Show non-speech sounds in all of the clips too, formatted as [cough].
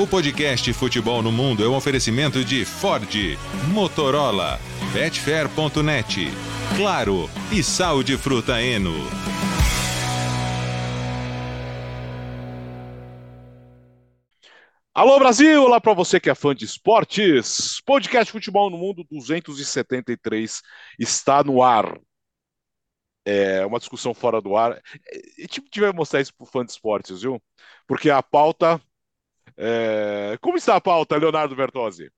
O podcast Futebol no Mundo é um oferecimento de Ford, Motorola, Betfair.net, Claro e Sal de Fruta Eno. Alô Brasil, olá para você que é fã de esportes. Podcast Futebol no Mundo 273 está no ar. É uma discussão fora do ar. Tipo, tiver mostrar isso pro fã de esportes, viu? Porque a pauta. É, Como está a pauta, Leonardo Bertozzi?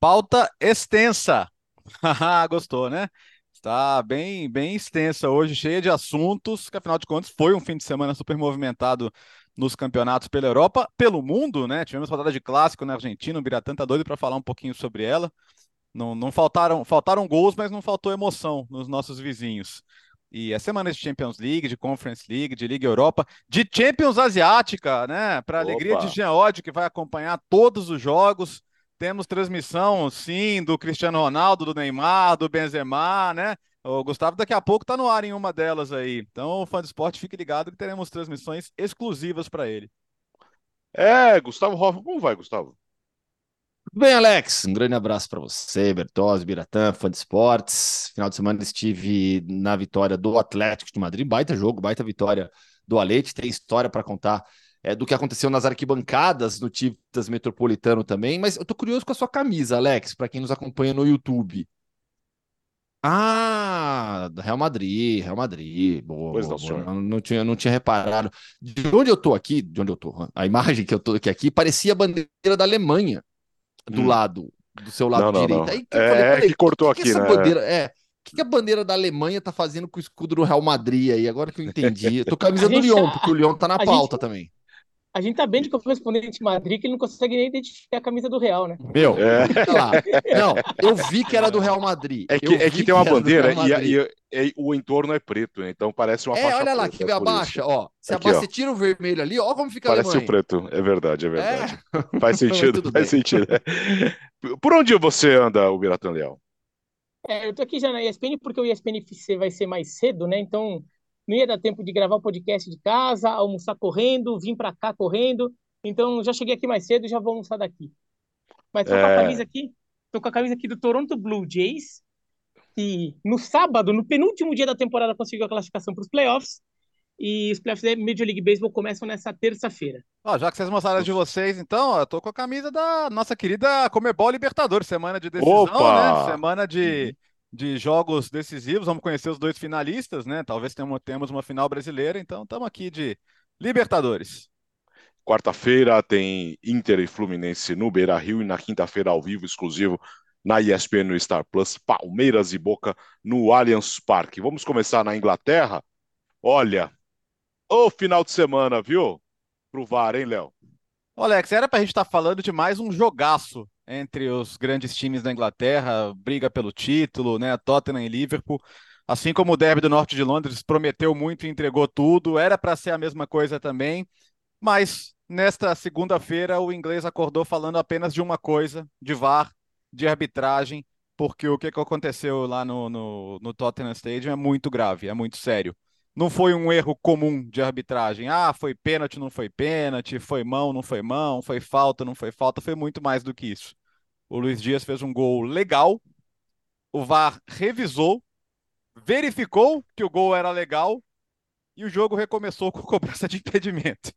Pauta extensa. [laughs] Gostou, né? Está bem, bem extensa hoje, cheia de assuntos, que afinal de contas foi um fim de semana super movimentado nos campeonatos pela Europa, pelo mundo, né? Tivemos rodada de clássico na Argentina, o Biratã tá doido para falar um pouquinho sobre ela. Não, não faltaram, faltaram gols, mas não faltou emoção nos nossos vizinhos. E é semana de Champions League, de Conference League, de Liga Europa, de Champions Asiática, né? Para alegria de. Jean que vai acompanhar todos os jogos. Temos transmissão, sim, do Cristiano Ronaldo, do Neymar, do Benzema, né? O Gustavo daqui a pouco tá no ar em uma delas aí. Então, o fã de esporte, fique ligado que teremos transmissões exclusivas para ele. É, Gustavo Hoffman, como vai, Gustavo? Bem, Alex? Um grande abraço para você, Bertozzi, Biratã, fã de esportes. Final de semana estive na vitória do Atlético de Madrid, baita jogo, baita vitória do Alete. Tem história para contar é, do que aconteceu nas arquibancadas no Titas Metropolitano também. Mas eu tô curioso com a sua camisa, Alex, para quem nos acompanha no YouTube. Ah, Real Madrid, Real Madrid. Boa, Pois boa, não, boa. senhor. Não, não tinha, não tinha reparado. De onde eu tô aqui, de onde eu tô, a imagem que eu tô aqui, aqui parecia a bandeira da Alemanha do Hum. lado, do seu lado Não, não, direito. não. Aí que eu É, falei, peraí, que cortou o que que aqui, essa né? bandeira, é, o que que a bandeira da Alemanha tá fazendo com o escudo do Real Madrid aí? Agora que eu [laughs] entendi. Eu tô com a camisa A do Lyon, tá- porque o Lyon tá na a gente- pauta também. A gente tá bem de correspondente Madrid que ele não consegue nem identificar a camisa do Real, né? Meu, É. olha lá. Não, eu vi que era do Real Madrid. É que, é que tem uma do bandeira e, e- e o entorno é preto, né? então parece uma É, faixa olha lá, preta, que abaixa, isso. ó. Se Aqui, abaixa, ó. tira o vermelho ali, ó como fica Parece o preto, é verdade, é verdade. É. [laughs] Faz sentido, faz bem. sentido. [laughs] Por onde você anda, o Biratan Leal? É, eu tô aqui já na ESPN porque o ESPN FC vai ser mais cedo, né? Então não ia dar tempo de gravar o podcast de casa, almoçar correndo, vir pra cá correndo. Então já cheguei aqui mais cedo e já vou almoçar daqui. Mas tô com a É. camisa aqui, tô com a camisa aqui do Toronto Blue Jays, que no sábado, no penúltimo dia da temporada, conseguiu a classificação para os playoffs. E os playoffs da Major League Baseball começam nessa terça-feira. Ó, já que vocês mostraram de vocês, então, ó, eu tô com a camisa da nossa querida Comebol Libertadores, semana de decisão, Opa! né? Semana de, de jogos decisivos, vamos conhecer os dois finalistas, né? Talvez tenhamos, temos uma final brasileira, então estamos aqui de Libertadores. Quarta-feira tem Inter e Fluminense no Beira Rio e na quinta-feira ao vivo, exclusivo na ESPN no Star Plus, Palmeiras e Boca no Allianz Parque. Vamos começar na Inglaterra. Olha, o final de semana, viu? Pro VAR, hein, Léo? Ô, Alex, era pra gente estar falando de mais um jogaço entre os grandes times da Inglaterra, briga pelo título, né? Tottenham e Liverpool. Assim como o Derby do Norte de Londres prometeu muito e entregou tudo, era para ser a mesma coisa também. Mas nesta segunda-feira o inglês acordou falando apenas de uma coisa, de VAR, de arbitragem, porque o que aconteceu lá no, no, no Tottenham Stadium é muito grave, é muito sério. Não foi um erro comum de arbitragem. Ah, foi pênalti, não foi pênalti, foi mão, não foi mão, foi falta, não foi falta, foi muito mais do que isso. O Luiz Dias fez um gol legal, o VAR revisou, verificou que o gol era legal e o jogo recomeçou [laughs] com cobrança de impedimento.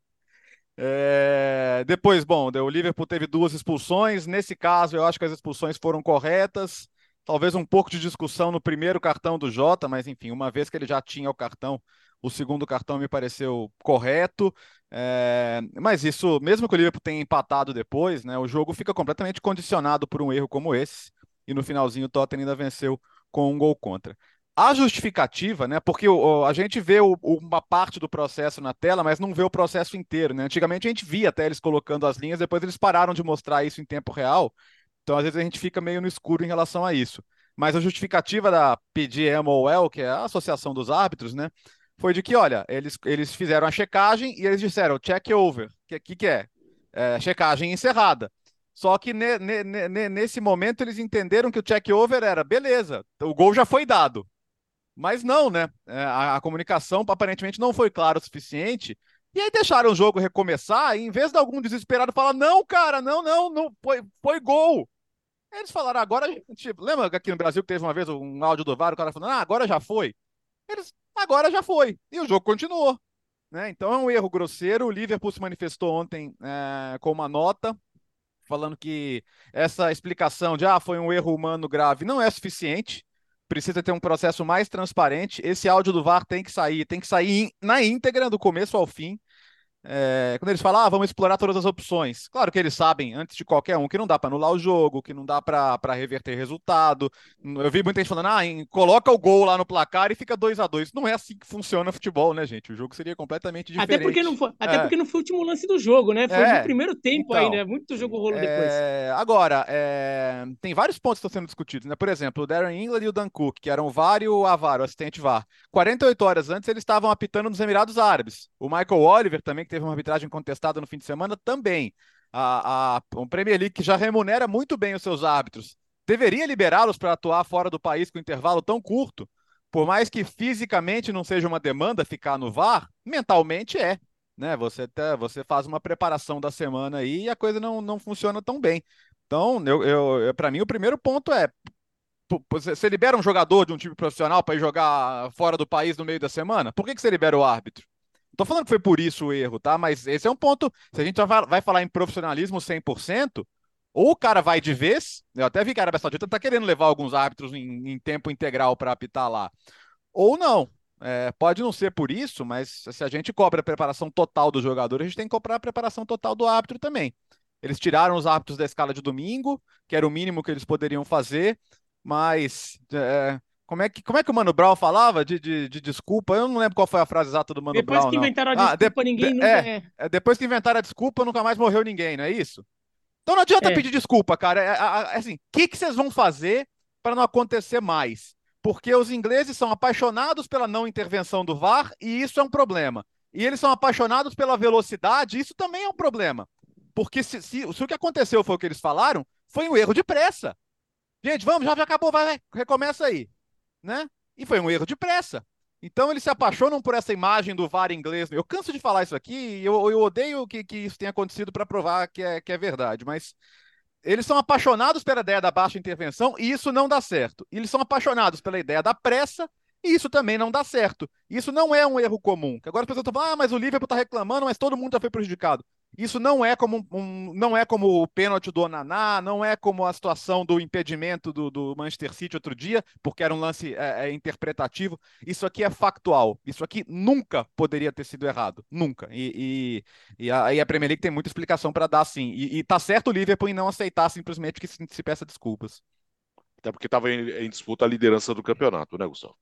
É, Depois, bom, o Liverpool teve duas expulsões. Nesse caso, eu acho que as expulsões foram corretas. Talvez um pouco de discussão no primeiro cartão do Jota, mas enfim, uma vez que ele já tinha o cartão, o segundo cartão me pareceu correto. É, Mas isso, mesmo que o Liverpool tenha empatado depois, né, o jogo fica completamente condicionado por um erro como esse. E no finalzinho o Tottenham ainda venceu com um gol contra. A justificativa, né? Porque o- a gente vê o- uma parte do processo na tela, mas não vê o processo inteiro, né? Antigamente a gente via até eles colocando as linhas, depois eles pararam de mostrar isso em tempo real. Então, às vezes, a gente fica meio no escuro em relação a isso. Mas a justificativa da PGMOL, que é a Associação dos Árbitros, né? Foi de que, olha, eles, eles fizeram a checagem e eles disseram check over. O que, que, que é? É, Checagem encerrada. Só que ne- ne- ne- nesse momento eles entenderam que o check over era beleza, o gol já foi dado. Mas não, né? É, A, a comunicação aparentemente não foi clara o suficiente E aí deixaram o jogo recomeçar, e em vez de algum desesperado falar, não, cara, não, não, não, foi, foi gol. Eles falaram, agora, tipo, lembra que aqui no Brasil teve uma vez um áudio do VAR, o cara falando, ah, agora já foi. Eles, agora já foi. E o jogo continuou. Né? Então é um erro grosseiro. O Liverpool se manifestou ontem é, com uma nota falando que essa explicação de ah, foi um erro humano grave não é suficiente. Precisa ter um processo mais transparente. Esse áudio do VAR tem que sair, tem que sair na íntegra, do começo ao fim. É, quando eles falam, ah, vamos explorar todas as opções. Claro que eles sabem, antes de qualquer um, que não dá para anular o jogo, que não dá para reverter resultado. Eu vi muita gente falando, ah, em, coloca o gol lá no placar e fica 2 a 2 Não é assim que funciona futebol, né, gente? O jogo seria completamente diferente. Até porque não foi, até é. porque não foi o último lance do jogo, né? Foi é. no primeiro tempo então, ainda. Muito jogo rolo depois. É, agora, é, tem vários pontos que estão sendo discutidos, né? Por exemplo, o Darren England e o Dan Cook, que eram o VAR e o Avar, o assistente VAR. 48 horas antes, eles estavam apitando nos Emirados Árabes. O Michael Oliver também, que teve uma arbitragem contestada no fim de semana também. A, a, Premier League, que já remunera muito bem os seus árbitros, deveria liberá-los para atuar fora do país com intervalo tão curto? Por mais que fisicamente não seja uma demanda ficar no VAR, mentalmente é. Né? Você, tá, você faz uma preparação da semana aí e a coisa não, não funciona tão bem. Então, eu, eu, para mim, o primeiro ponto é: você libera um jogador de um time profissional para ir jogar fora do país no meio da semana? Por que, que você libera o árbitro? Tô falando que foi por isso o erro, tá? Mas esse é um ponto. Se a gente vai falar em profissionalismo 100%, ou o cara vai de vez, eu até vi que a Arábia Saudita tá querendo levar alguns árbitros em, em tempo integral para apitar lá, ou não. É, pode não ser por isso, mas se a gente cobra a preparação total do jogador, a gente tem que cobrar a preparação total do árbitro também. Eles tiraram os árbitros da escala de domingo, que era o mínimo que eles poderiam fazer, mas é, como é, que, como é que o Mano Brown falava de, de, de, desculpa? Eu não lembro qual foi a frase exata do Mano depois Brown. Depois que inventaram a ah, desculpa, ah, de, ninguém nunca é, é, Depois que inventaram a desculpa, nunca mais morreu ninguém, não é isso? Então não adianta é. pedir desculpa, cara. É, é, é assim, o que, que vocês vão fazer para não acontecer mais? Porque os ingleses são apaixonados pela não intervenção do VAR e isso é um problema. E eles são apaixonados pela velocidade, isso também é um problema. Porque se, se, se o que aconteceu foi o que eles falaram, foi um erro de pressa. Gente, vamos, já, já acabou, vai, vai, recomeça aí. Né? E foi um erro de pressa. Então eles se apaixonam por essa imagem do VAR inglês. Eu canso de falar isso aqui eu, eu odeio que, que isso tenha acontecido para provar que é, que é verdade, mas eles são apaixonados pela ideia da baixa intervenção e isso não dá certo. Eles são apaixonados pela ideia da pressa e isso também não dá certo. Isso não é um erro comum. Agora as pessoas estão falando, ah, mas o Liverpool está reclamando, mas todo mundo já foi prejudicado. Isso não é como um, não é como o pênalti do Onaná, não é como a situação do impedimento do, do Manchester City outro dia, porque era um lance é, é, interpretativo. Isso aqui é factual. Isso aqui nunca poderia ter sido errado. Nunca. E, e, e, a, e a, Premier League tem muita explicação para dar sim. E, e tá certo o Liverpool em não aceitar simplesmente que se, se peça desculpas. Até porque estava em, em, disputa a liderança do campeonato, né, Gustavo?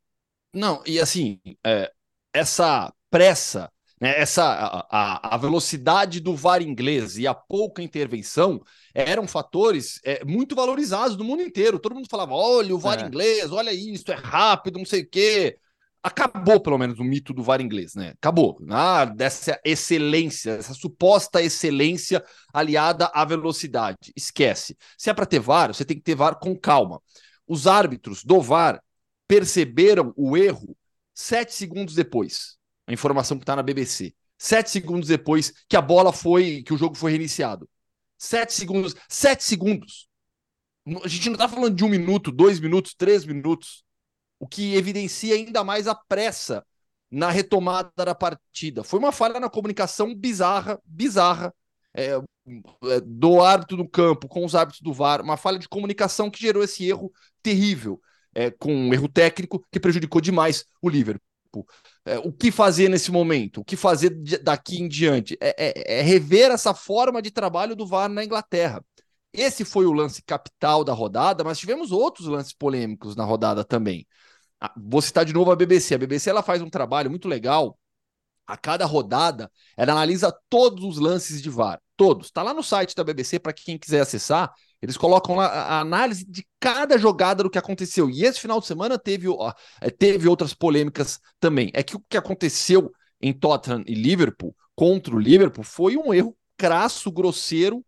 Não, e assim, é, essa pressa? Essa a, a, velocidade do VAR inglês e a pouca intervenção eram fatores é, muito valorizados no mundo inteiro. Todo mundo falava: olha o VAR é. inglês, olha isso, é rápido, não sei o quê. Acabou, pelo menos, o mito do VAR inglês, né? Acabou. Ah, dessa excelência, essa suposta excelência aliada à velocidade. Esquece. Se é para ter VAR, você tem que ter VAR com calma. Os árbitros do VAR perceberam o erro sete segundos depois a informação que está na BBC. Sete segundos depois que a bola foi, que o jogo foi reiniciado. Sete segundos. Sete segundos. A gente não está falando de um minuto, dois minutos, três minutos. O que evidencia ainda mais a pressa na retomada da partida. Foi uma falha na comunicação bizarra, bizarra, é, é, do árbitro do campo com os árbitros do VAR, uma falha de comunicação que gerou esse erro terrível, é, com um erro técnico que prejudicou demais o Liverpool. É, o que fazer nesse momento? O que fazer daqui em diante? É, é, é, rever essa forma de trabalho do VAR na Inglaterra. Esse foi o lance capital da rodada, mas tivemos outros lances polêmicos na rodada também. Ah, vou citar de novo a BBC. A BBC ela faz um trabalho muito legal. A cada rodada, ela analisa todos os lances de VAR. Todos. Está lá no site da BBC para quem quiser acessar. Eles colocam lá a análise de cada jogada do que aconteceu. E esse final de semana teve, ó, é, teve outras polêmicas também. É que o que aconteceu em Tottenham e Liverpool contra o Liverpool foi um erro crasso, grosseiro,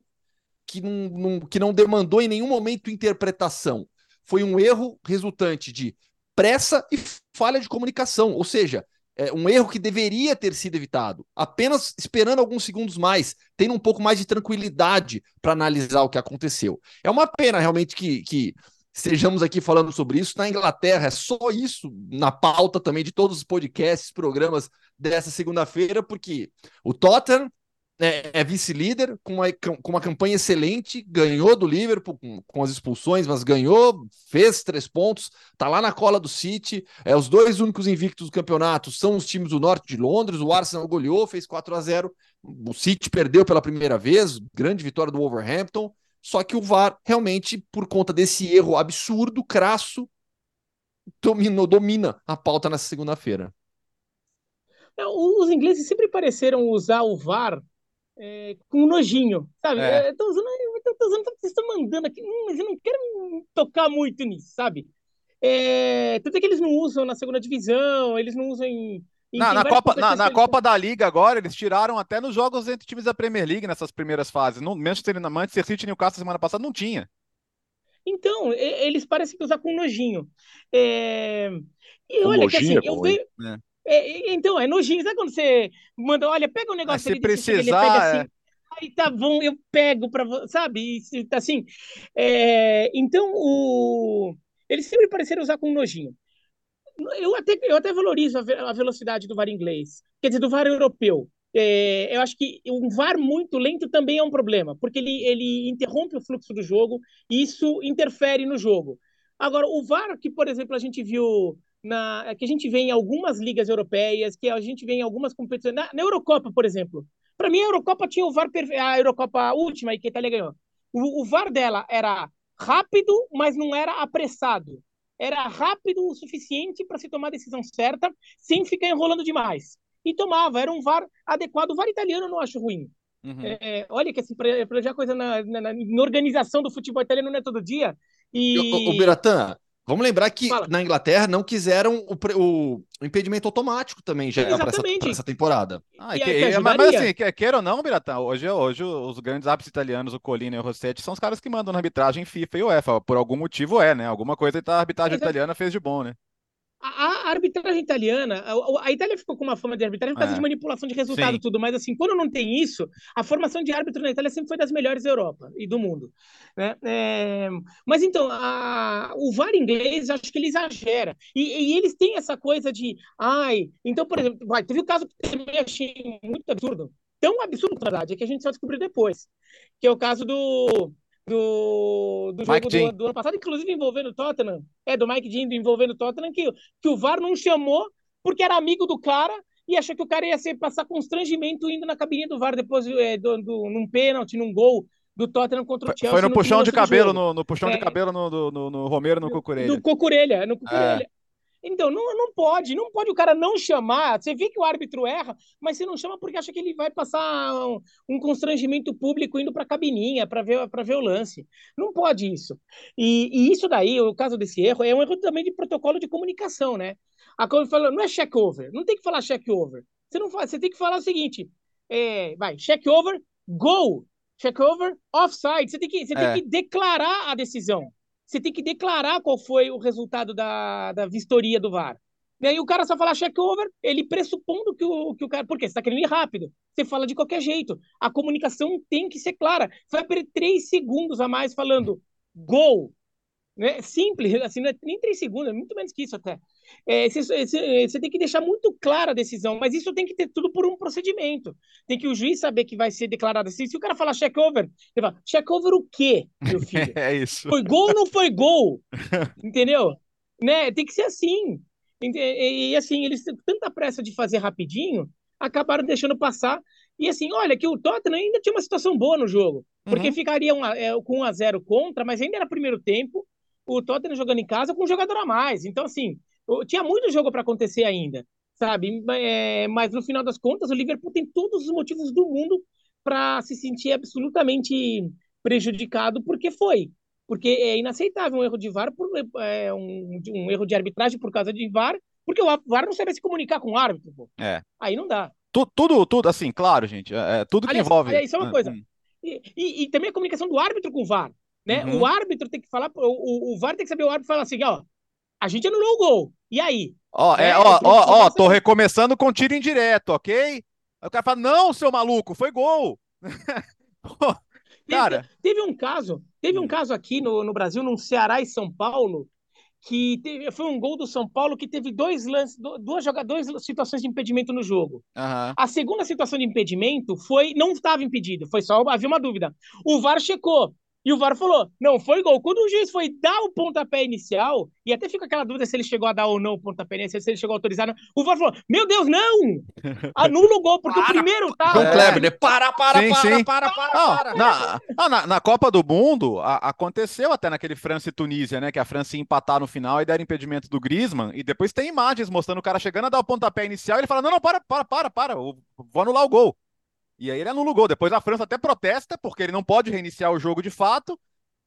que não, não, que não demandou em nenhum momento interpretação. Foi um erro resultante de pressa e falha de comunicação. Ou seja, é, um erro que deveria ter sido evitado, apenas esperando alguns segundos mais, tendo um pouco mais de tranquilidade para analisar o que aconteceu. É uma pena realmente que, que estejamos aqui falando sobre isso. Na Inglaterra é só isso na pauta também de todos os podcasts, programas dessa segunda-feira, porque o Tottenham é, é vice-líder, com uma, com uma campanha excelente, ganhou do Liverpool com, com, as expulsões, mas ganhou, fez três pontos, tá lá na cola do City. É, os dois únicos invictos do campeonato são os times do norte de Londres. O Arsenal goleou, fez 4 a 0 O City perdeu pela primeira vez, grande vitória do Wolverhampton. Só que o VAR realmente, por conta desse erro absurdo, crasso, dominou, domina a pauta nessa segunda-feira. É, os ingleses sempre pareceram usar o VAR é, com nojinho, sabe? É. Tô usando, tô usando, vocês estão mandando aqui, hum, mas eu não quero tocar muito nisso, sabe? É, tanto é que eles não usam na segunda divisão, eles não usam em. em na, na Copa, na, na Copa da Liga agora, eles tiraram até nos jogos entre times da Premier League nessas primeiras fases. No Manchester, na Manchester City e Newcastle semana passada não tinha. Então, eles parecem que usar com nojinho. É... E olha nojinho que assim, é eu vejo. É. É, então, é nojinho. Sabe quando você manda, olha, pega um ah, negócio ali, se precisar, ele pega assim, é... aí tá bom, eu pego para sabe? E, tá assim. É, então, o... eles sempre pareceram usar com nojinho. Eu até, eu até valorizo a, velocidade do VAR inglês, quer dizer, do VAR europeu. É, eu acho que um VAR muito lento também é um problema, porque ele, ele interrompe o fluxo do jogo e isso interfere no jogo. Agora, o VAR que, por exemplo, a gente viu na, que a gente vê em algumas ligas europeias, que a gente vê em algumas competições. Na, na Eurocopa, por exemplo. Para mim, a Eurocopa tinha o VAR perfeito. A Eurocopa última, e que a Itália ganhou. O, o VAR dela era rápido, mas não era apressado. Era rápido o suficiente para se tomar a decisão certa, sem ficar enrolando demais. E tomava, era um VAR adequado. O VAR italiano eu não acho ruim. Uhum. É, olha que assim, para já coisa na, na, na, organização do futebol italiano não é todo dia. E... O, o Biratã, Vamos lembrar que Fala. na Inglaterra não quiseram o, o, o impedimento automático também já para essa, essa, temporada. Ah, e, que, e, mas, mas, assim, queira ou não, Biratã, hoje, hoje os grandes árbitros italianos, o Colina e o Rossetti, são os caras que mandam na arbitragem FIFA e UEFA. Por algum motivo é, né? Alguma coisa a arbitragem italiana fez de bom, né? A, a, arbitragem italiana, a, a, Itália ficou com uma fama de arbitragem por causa é. de manipulação de resultado e tudo, mas assim, quando não tem isso, a formação de árbitro na Itália sempre foi das melhores da Europa e do mundo. Né? É, mas então, o VAR inglês, acho que ele exagera. E, e, eles têm essa coisa de, ai, então, por exemplo, vai, teve o um caso que também achei muito absurdo, tão absurdo, na verdade, é que a gente só descobriu depois, que é o caso do do, do jogo do, do, ano passado, inclusive envolvendo o Tottenham. É, do Mike Dean envolvendo o Tottenham, que, que o VAR não chamou porque era amigo do cara e achou que o cara ia ser, passar constrangimento indo na cabine do VAR depois é, do, do, num pênalti, num gol do Tottenham contra o Chelsea. Foi no, no puxão de cabelo, no, no, puxão é, de cabelo no, no, no Romero no Cucurelha. No Cucurelha, no Cucurelha. É. Então, não, não pode, não pode o cara não chamar. Você vê que o árbitro erra, mas você não chama porque acha que ele vai passar um, um constrangimento público indo para a cabininha para ver, ver o lance. Não pode isso. E, e, isso daí, o caso desse erro, é um erro também de protocolo de comunicação, né? A coisa fala, não é check over, não tem que falar check over. Você não faz, você tem que falar o seguinte: é, vai, check over, go, check over, offside. Você tem que, você é. tem que declarar a decisão você tem que declarar qual foi o resultado da, da vistoria do VAR. E aí o cara só fala check over, ele pressupondo que o, que o cara. Porque você está querendo ir rápido. Você fala de qualquer jeito. A comunicação tem que ser clara. Você vai perder três segundos a mais falando gol. Né? Simples, assim, não é nem três segundos, é muito menos que isso até. É, você, tem que deixar muito clara a decisão, mas isso tem que ter tudo por um procedimento. Tem que o juiz saber que vai ser declarado assim. Se o cara falar check over, ele fala, check over o quê, meu [laughs] filho? é isso. Foi gol ou não foi gol? [laughs] Entendeu? Né? Tem que ser assim. E, e assim, eles têm tanta pressa de fazer rapidinho, acabaram deixando passar. E assim, olha, que o Tottenham ainda tinha uma situação boa no jogo, porque uhum. ficaria um, é, com 1 a 0 contra, mas ainda era primeiro tempo o Tottenham jogando em casa com um jogador a mais. Então, assim, tinha muito jogo para acontecer ainda, sabe? É, mas no final das contas, o Liverpool tem todos os motivos do mundo para se sentir absolutamente prejudicado, porque foi. Porque é inaceitável um erro de VAR, por, é, um, um, erro de arbitragem por causa de VAR, porque o VAR não sabe se comunicar com o árbitro. Pô. É. Aí não dá. Tudo, tudo, tudo, assim, claro, gente. É, é tudo que aliás, envolve. Aliás, isso é uma coisa. Hum. E, e, e, também a comunicação do árbitro com o VAR. Né? Uhum. O árbitro tem que falar, o, o, o VAR tem que saber o árbitro falar assim, ó, a gente anulou o gol. E aí? Ó, é, É, ó, ó, ó, tô recomeçando com tiro indireto, ok? Aí o cara fala, não, seu maluco, foi gol. [laughs] Pô, Teve- Cara. teve um caso, teve um Hum. caso aqui no, no Brasil, num Ceará e São Paulo, que teve, foi um gol do São Paulo que teve dois lances, du- duas duas situações de impedimento no jogo. aham. A segunda situação de impedimento foi, não estava impedido, foi só havia uma dúvida. O VAR checou e o VAR falou: não foi gol. Quando o juiz foi dar o pontapé inicial, e até fica aquela dúvida se ele chegou a dar ou não o pontapé inicial, se ele chegou a autorizar, não. o VAR falou: meu Deus, não! [laughs] Anula o gol, porque o primeiro tá. João É. Kleber, né? Para, para, Sim, para, sim. para, para, Não, para. na, na, na Copa do Mundo, a- aconteceu até naquele França e Tunísia, né? Que a França ia empatar no final e deram impedimento do Griezmann. E depois tem imagens mostrando o cara chegando a dar o pontapé inicial e ele fala: Não, não, para, para, para, para, vou anular o gol. E aí ele anula o gol. Depois a França até protesta, porque ele não pode reiniciar o jogo de fato.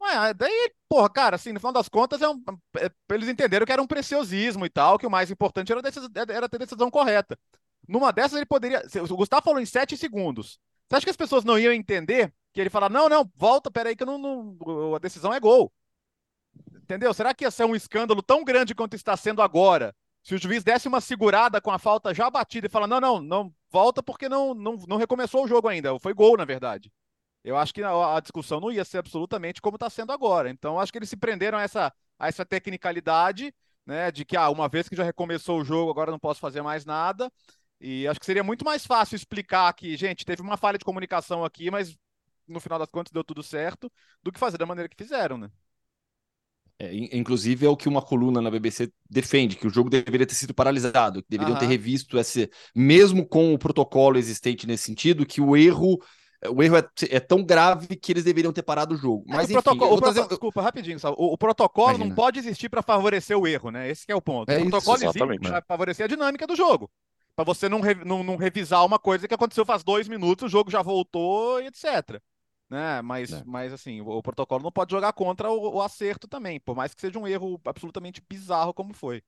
Ué, daí, porra, cara, assim, no final das contas, é um, é- eles entenderam que era um preciosismo e tal, que o mais importante era, a decis- era ter a decisão correta. Numa dessas, ele poderia. O Gustavo falou em sete segundos. Você acha que as pessoas não iam entender que ele fala, não, não, volta, peraí, que não, não- a decisão é gol. Entendeu? Será que ia ser um escândalo tão grande quanto está sendo agora? Se o juiz desse uma segurada com a falta já batida e fala, não, não, não, volta porque não, não, não recomeçou o jogo ainda. Foi gol, na verdade. Eu acho que a, discussão não ia ser absolutamente como está sendo agora. Então, acho que eles se prenderam a essa, a essa tecnicalidade, né, de que, ah, uma vez que já recomeçou o jogo, agora não posso fazer mais nada. E acho que seria muito mais fácil explicar que, gente, teve uma falha de comunicação aqui, mas no final das contas deu tudo certo, do que fazer da maneira que fizeram, né? É, in- inclusive é o que uma coluna na BBC defende, que o jogo deveria ter sido paralisado, que deveriam ter Aham. revisto esse, mesmo com o protocolo existente nesse sentido, que o erro, o erro é, é tão grave que eles deveriam ter parado o jogo. É, Mas o enfim, protocolo, eu o vou trazer- desculpa, rapidinho, Sal. O, o protocolo não Imagina. pode existir para favorecer o erro, né? Esse que é o ponto. É o isso, protocolo existe exatamente. para favorecer a dinâmica do jogo. Para você não, re- não, não revisar uma coisa que aconteceu faz dois minutos, o jogo já voltou e etc. Né? Mas, É. mas assim, o, o protocolo não pode jogar contra o, o acerto também, por mais que seja um erro absolutamente bizarro como foi.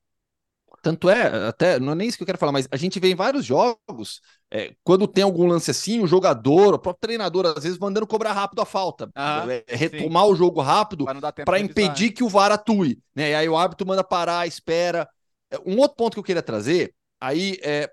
Tanto é, até, não é nem isso que eu quero falar, mas a gente vê em vários jogos, é, quando tem algum lance assim, o jogador, o próprio treinador, às vezes mandando cobrar rápido a falta, Aham, é, é, retomar o jogo rápido Para impedir que o VAR atue, né? E aí o árbitro manda parar, espera. É, Um outro ponto que eu queria trazer, aí é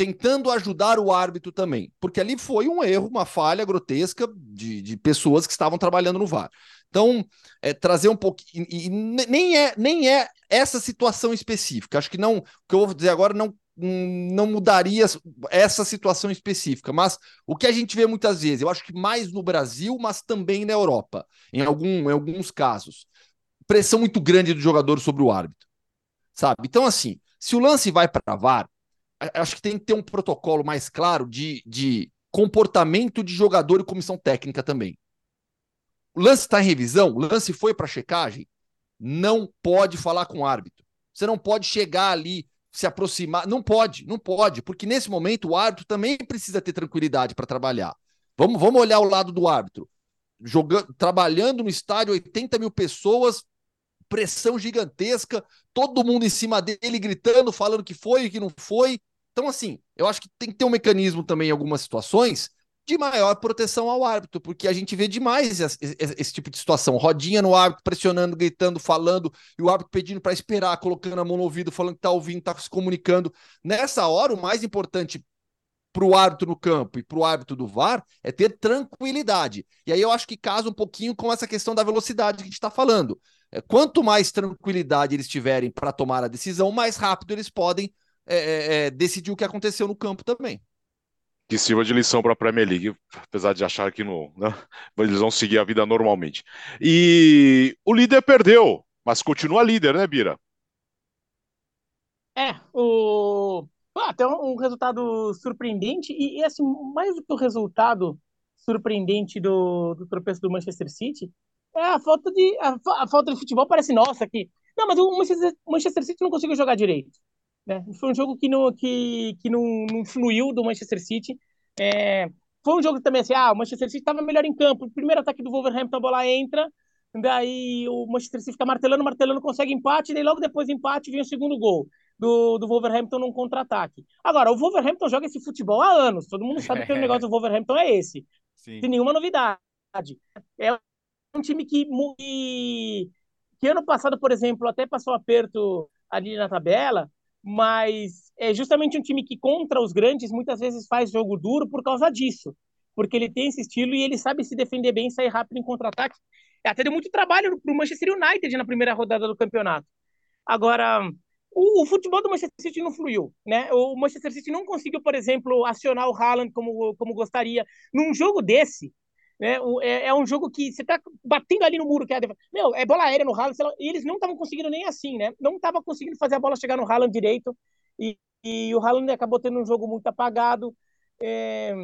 tentando ajudar o árbitro também, porque ali foi um erro, uma falha grotesca de, de pessoas que estavam trabalhando no VAR. Então, é, trazer um pouquinho. E, e ne- nem, é, nem é essa situação específica. Acho que não. O que eu vou dizer agora não, não mudaria essa situação específica. Mas o que a gente vê muitas vezes, eu acho que mais no Brasil, mas também na Europa, em, algum, em alguns casos. Pressão muito grande do jogador sobre o árbitro. Sabe? Então, assim, se o lance vai para VAR, acho que tem que ter um protocolo mais claro de, de comportamento de jogador e comissão técnica também. O lance está em revisão, o lance foi para checagem, não pode falar com o árbitro. Você não pode chegar ali, se aproximar. Não pode, não pode, porque nesse momento o árbitro também precisa ter tranquilidade para trabalhar. Vamos, vamos olhar o lado do árbitro. Jogando, trabalhando no estádio, 80 mil pessoas, pressão gigantesca, todo mundo em cima dele gritando, falando que foi e que não foi. Então, assim, eu acho que tem que ter um mecanismo também em algumas situações de maior proteção ao árbitro, porque a gente vê demais esse, esse- esse tipo de situação. Rodinha no árbitro, pressionando, gritando, falando, e o árbitro pedindo para esperar, colocando a mão no ouvido, falando que tá ouvindo, tá se comunicando. Nessa hora, o mais importante para o árbitro no campo e para o árbitro do VAR é ter tranquilidade. E aí eu acho que casa um pouquinho com essa questão da velocidade que a gente está falando. É, quanto mais tranquilidade eles tiverem para tomar a decisão, mais rápido eles podem é, é, é, decidir o que aconteceu no campo também. que sirva de lição para a Premier League, apesar de achar que não, né? eles vão seguir a vida normalmente. E o líder perdeu, mas continua líder, né, Bira? É, o. Ah, até um, um resultado surpreendente, e, e, assim, mais do que o resultado surpreendente do, do tropeço do Manchester City, é a falta de. A, a falta de futebol parece nossa aqui. Não, mas o Manchester, Manchester City não conseguiu jogar direito. Né? Foi um jogo que não, que, que não, não fluiu do Manchester City. É, foi um jogo também assim, ah, o Manchester City estava melhor em campo. O primeiro ataque do Wolverhampton, a bola entra, daí o Manchester City fica martelando, martelando, consegue empate, daí logo depois do empate vem o segundo gol do, do Wolverhampton num contra-ataque. Agora, o Wolverhampton joga esse futebol há anos, todo mundo sabe que o [laughs] negócio do Wolverhampton é esse, Sim. sem nenhuma novidade. É um time que, que, que ano passado, por exemplo, até passou aperto ali na tabela, mas é justamente um time que contra os grandes muitas vezes faz jogo duro por causa disso, porque ele tem esse estilo e ele sabe se defender bem, sair rápido em contra-ataque. Até deu muito trabalho para o Manchester United na primeira rodada do campeonato. Agora, o, o, futebol do Manchester City não fluiu, né? O Manchester City não conseguiu, por exemplo, acionar o Haaland como, como gostaria. Num jogo desse, né? É, é, um jogo que você tá batendo ali no muro, que é, meu, é bola aérea no Haaland, e eles não estavam conseguindo nem assim, né? Não estavam conseguindo fazer a bola chegar no Haaland direito, e, e o Haaland acabou tendo um jogo muito apagado. É,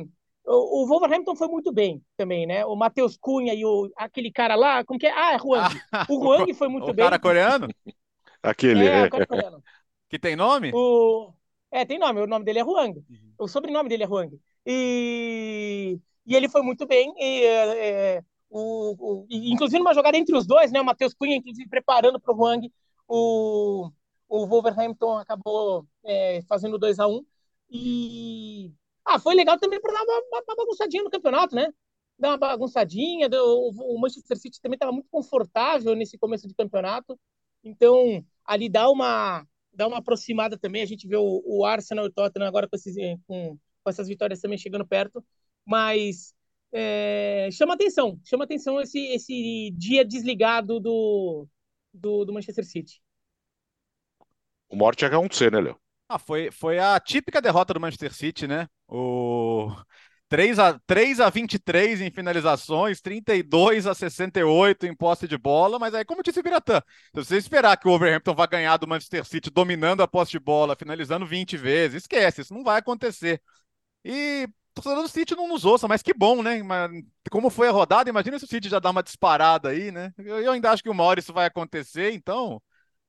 o, o Wolverhampton foi muito bem também, né? O Matheus Cunha e o, aquele cara lá, como que é? Ah, é Huang. O Huang [laughs] foi muito o bem. O cara coreano? [laughs] Aquele, é. é. cara coreano. Que tem nome? O... É, tem nome. O nome dele é Huang. Uhum. O sobrenome dele é Huang. E, e ele foi muito bem. E, é, é o, o, inclusive, numa jogada entre os dois, né? O Matheus Cunha, inclusive, preparando para o Huang. O, o Wolverhampton acabou é, fazendo 2 a 1 um, E ah, foi legal também para dar uma, uma, bagunçadinha no campeonato, né? Dar uma bagunçadinha. O, Manchester City também estava muito confortável nesse começo de campeonato. Então, ali dá uma, dá uma aproximada também. A gente vê o, o Arsenal e o Tottenham agora com, esses, com, com essas vitórias também chegando perto. Mas é, chama atenção, chama atenção esse, esse dia desligado do, do, do Manchester City. O morte é C, né, Léo? Ah, foi, foi a típica derrota do Manchester City, né? O 3 a, 3 a 23 em finalizações, 32 a 68 em posse de bola, mas aí, como disse o Biratã, se você esperar que o Overhampton vá ganhar do Manchester City dominando a posse de bola, finalizando 20 vezes, esquece, isso não vai acontecer. E torcedor do City não nos ouça, mas que bom, né? Como foi a rodada, imagina se o City já dá uma disparada aí, né? Eu, ainda acho que uma hora isso vai acontecer, então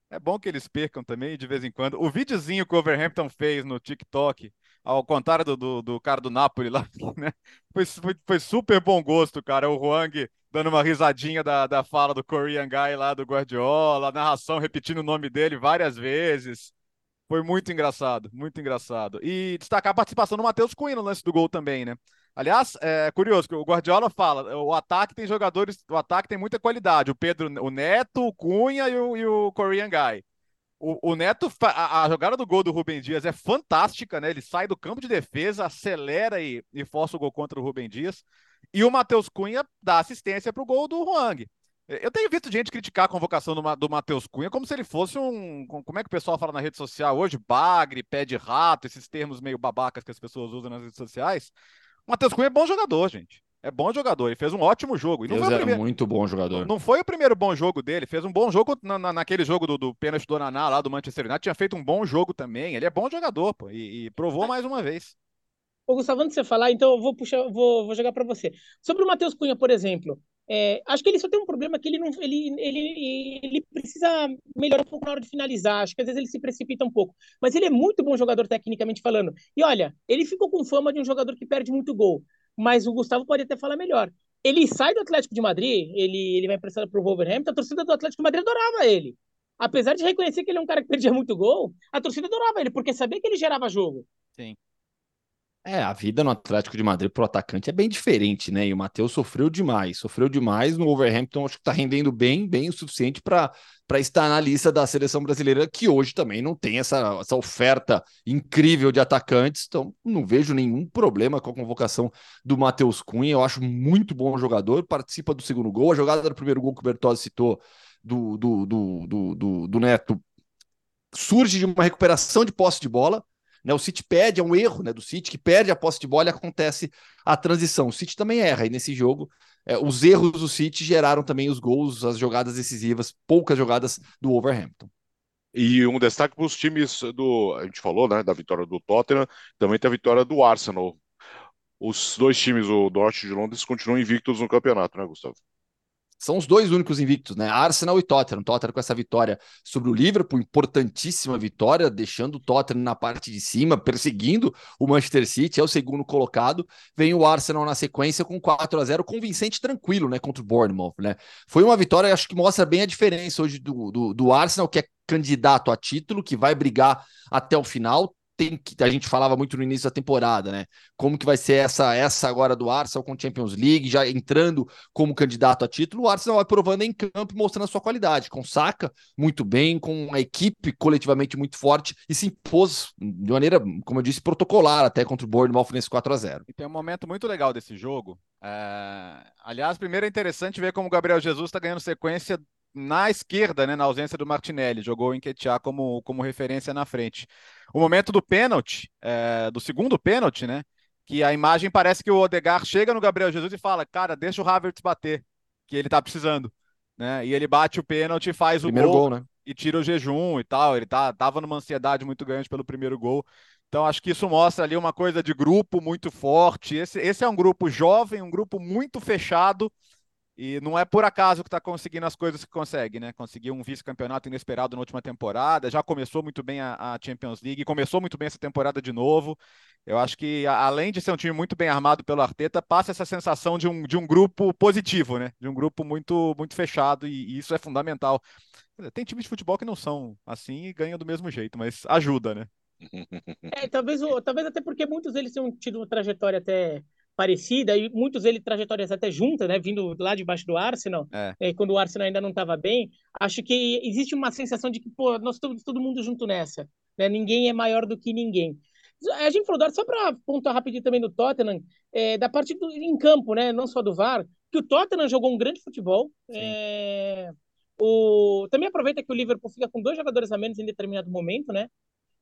é bom que eles percam também de vez em quando. O videozinho que o Overhampton fez no TikTok, ao contrário do, do, do cara do Napoli lá, [laughs] né? Foi, foi, foi, super bom gosto, cara. O Huang dando uma risadinha da, da fala do Korean Guy lá do Guardiola, a narração repetindo o nome dele várias vezes. Foi muito engraçado, muito engraçado. E destacar a participação do Matheus Cunha no lance do gol também, né? Aliás, é curioso que o Guardiola fala, o ataque tem jogadores, o ataque tem muita qualidade. O Pedro, o Neto, o Cunha e o, e o Korean Guy. O, o Neto, a, a, jogada do gol do Rubem Dias é fantástica, né? Ele sai do campo de defesa, acelera e, e força o gol contra o Rubem Dias. E o Matheus Cunha dá assistência para o gol do Huang. Eu tenho visto gente criticar a convocação do, do Matheus Cunha como se ele fosse um. Como é que o pessoal fala na rede social hoje? Bagre, pé de rato, esses termos meio babacas que as pessoas usam nas redes sociais. O Matheus Cunha é bom jogador, gente. É bom jogador, ele fez um ótimo jogo. E não Deus foi primeiro... muito bom jogador. Não foi o primeiro bom jogo dele, fez um bom jogo na, na, naquele jogo do, do pênalti do Naná lá do Manchester United, tinha feito um bom jogo também. Ele é bom jogador, pô, e, e provou mais uma vez. Ô, Gustavo, antes de você falar, então eu vou puxar, vou, vou jogar para você. Sobre o Matheus Cunha, por exemplo, é, acho que ele só tem um problema que ele não, ele, ele, ele precisa melhorar um pouco na hora de finalizar. Acho que às vezes ele se precipita um pouco, mas ele é muito bom jogador tecnicamente falando. E olha, ele ficou com fama de um jogador que perde muito gol mas o Gustavo pode até falar melhor. Ele sai do Atlético de Madrid, ele, ele vai emprestado para o Wolverhampton, a torcida do Atlético de Madrid adorava ele. Apesar de reconhecer que ele é um cara que perdia muito gol, a torcida adorava ele, porque sabia que ele gerava jogo. Sim. É, a vida no Atlético de Madrid pro atacante é bem diferente, né? E o Matheus sofreu demais, sofreu demais no Wolverhampton, acho que tá rendendo bem, bem o suficiente para para estar na lista da seleção brasileira, que hoje também não tem essa, essa oferta incrível de atacantes, então não vejo nenhum problema com a convocação do Matheus Cunha. Eu acho muito bom jogador, participa do segundo gol. A jogada do primeiro gol que o Bertozzi citou do, do, do, do, do Neto surge de uma recuperação de posse de bola. Né, o City perde, é um erro né, do City, que perde a posse de bola e acontece a transição. O City também erra, e nesse jogo é, os erros do City geraram também os gols, as jogadas decisivas, poucas jogadas do Wolverhampton. E um destaque para os times do. A gente falou, né? Da vitória do Tottenham, também tem a vitória do Arsenal. Os dois times, o Norte de Londres, continuam invictos no campeonato, né, Gustavo? São os dois únicos invictos, né? Arsenal e Tottenham. Tottenham com essa vitória sobre o Liverpool, importantíssima vitória, deixando o Tottenham na parte de cima, perseguindo o Manchester City, é o segundo colocado. Vem o Arsenal na sequência com 4 a 0 convincente tranquilo, né? Contra o Bournemouth, né? Foi uma vitória, acho que mostra bem a diferença hoje do, do, do Arsenal, que é candidato a título, que vai brigar até o final, tem que. A gente falava muito no início da temporada, né? Como que vai ser essa, essa agora do Arsenal com Champions League, já entrando como candidato a título. O Arsenal vai provando em campo, mostrando a sua qualidade, com saca muito bem, com a equipe coletivamente muito forte e se impôs de maneira, como eu disse, protocolar até contra o Bournemouth nesse 4 a 0 E tem um momento muito legal desse jogo. É... Aliás, primeiro é interessante ver como o Gabriel Jesus está ganhando sequência na esquerda, né, na ausência do Martinelli, jogou o Enquetear como, como referência na frente. O momento do pênalti, é, do segundo pênalti, né, que a imagem parece que o Odegar chega no Gabriel Jesus e fala, cara, deixa o Havertz bater, que ele tá precisando, né, e ele bate o pênalti e faz Primeiro o gol, gol, né? e tira o jejum e tal, ele tá, tava numa ansiedade muito grande pelo primeiro gol, então acho que isso mostra ali uma coisa de grupo muito forte, esse, esse é um grupo jovem, um grupo muito fechado, e não é por acaso que está conseguindo as coisas que consegue, né? Conseguiu um vice-campeonato inesperado na última temporada, já começou muito bem a, a, Champions League, começou muito bem essa temporada de novo. Eu acho que, além de ser um time muito bem armado pelo Arteta, passa essa sensação de um, de um grupo positivo, né? De um grupo muito, muito fechado, e, e isso é fundamental. Tem times de futebol que não são assim e ganham do mesmo jeito, mas ajuda, né? [laughs] É, talvez, talvez até porque muitos deles tenham tido uma trajetória até parecida, e muitos ele trajetórias até juntas, né, vindo lá debaixo do Arsenal, é. É, quando o Arsenal ainda não estava bem, acho que existe uma sensação de que, pô, nós estamos todo mundo junto nessa, né, ninguém é maior do que ninguém. A gente falou, só para pontuar rapidinho também do Tottenham, é, da parte do, em campo, né, não só do VAR, que o Tottenham jogou um grande futebol, é, o, também aproveita que o Liverpool fica com dois jogadores a menos em determinado momento, né,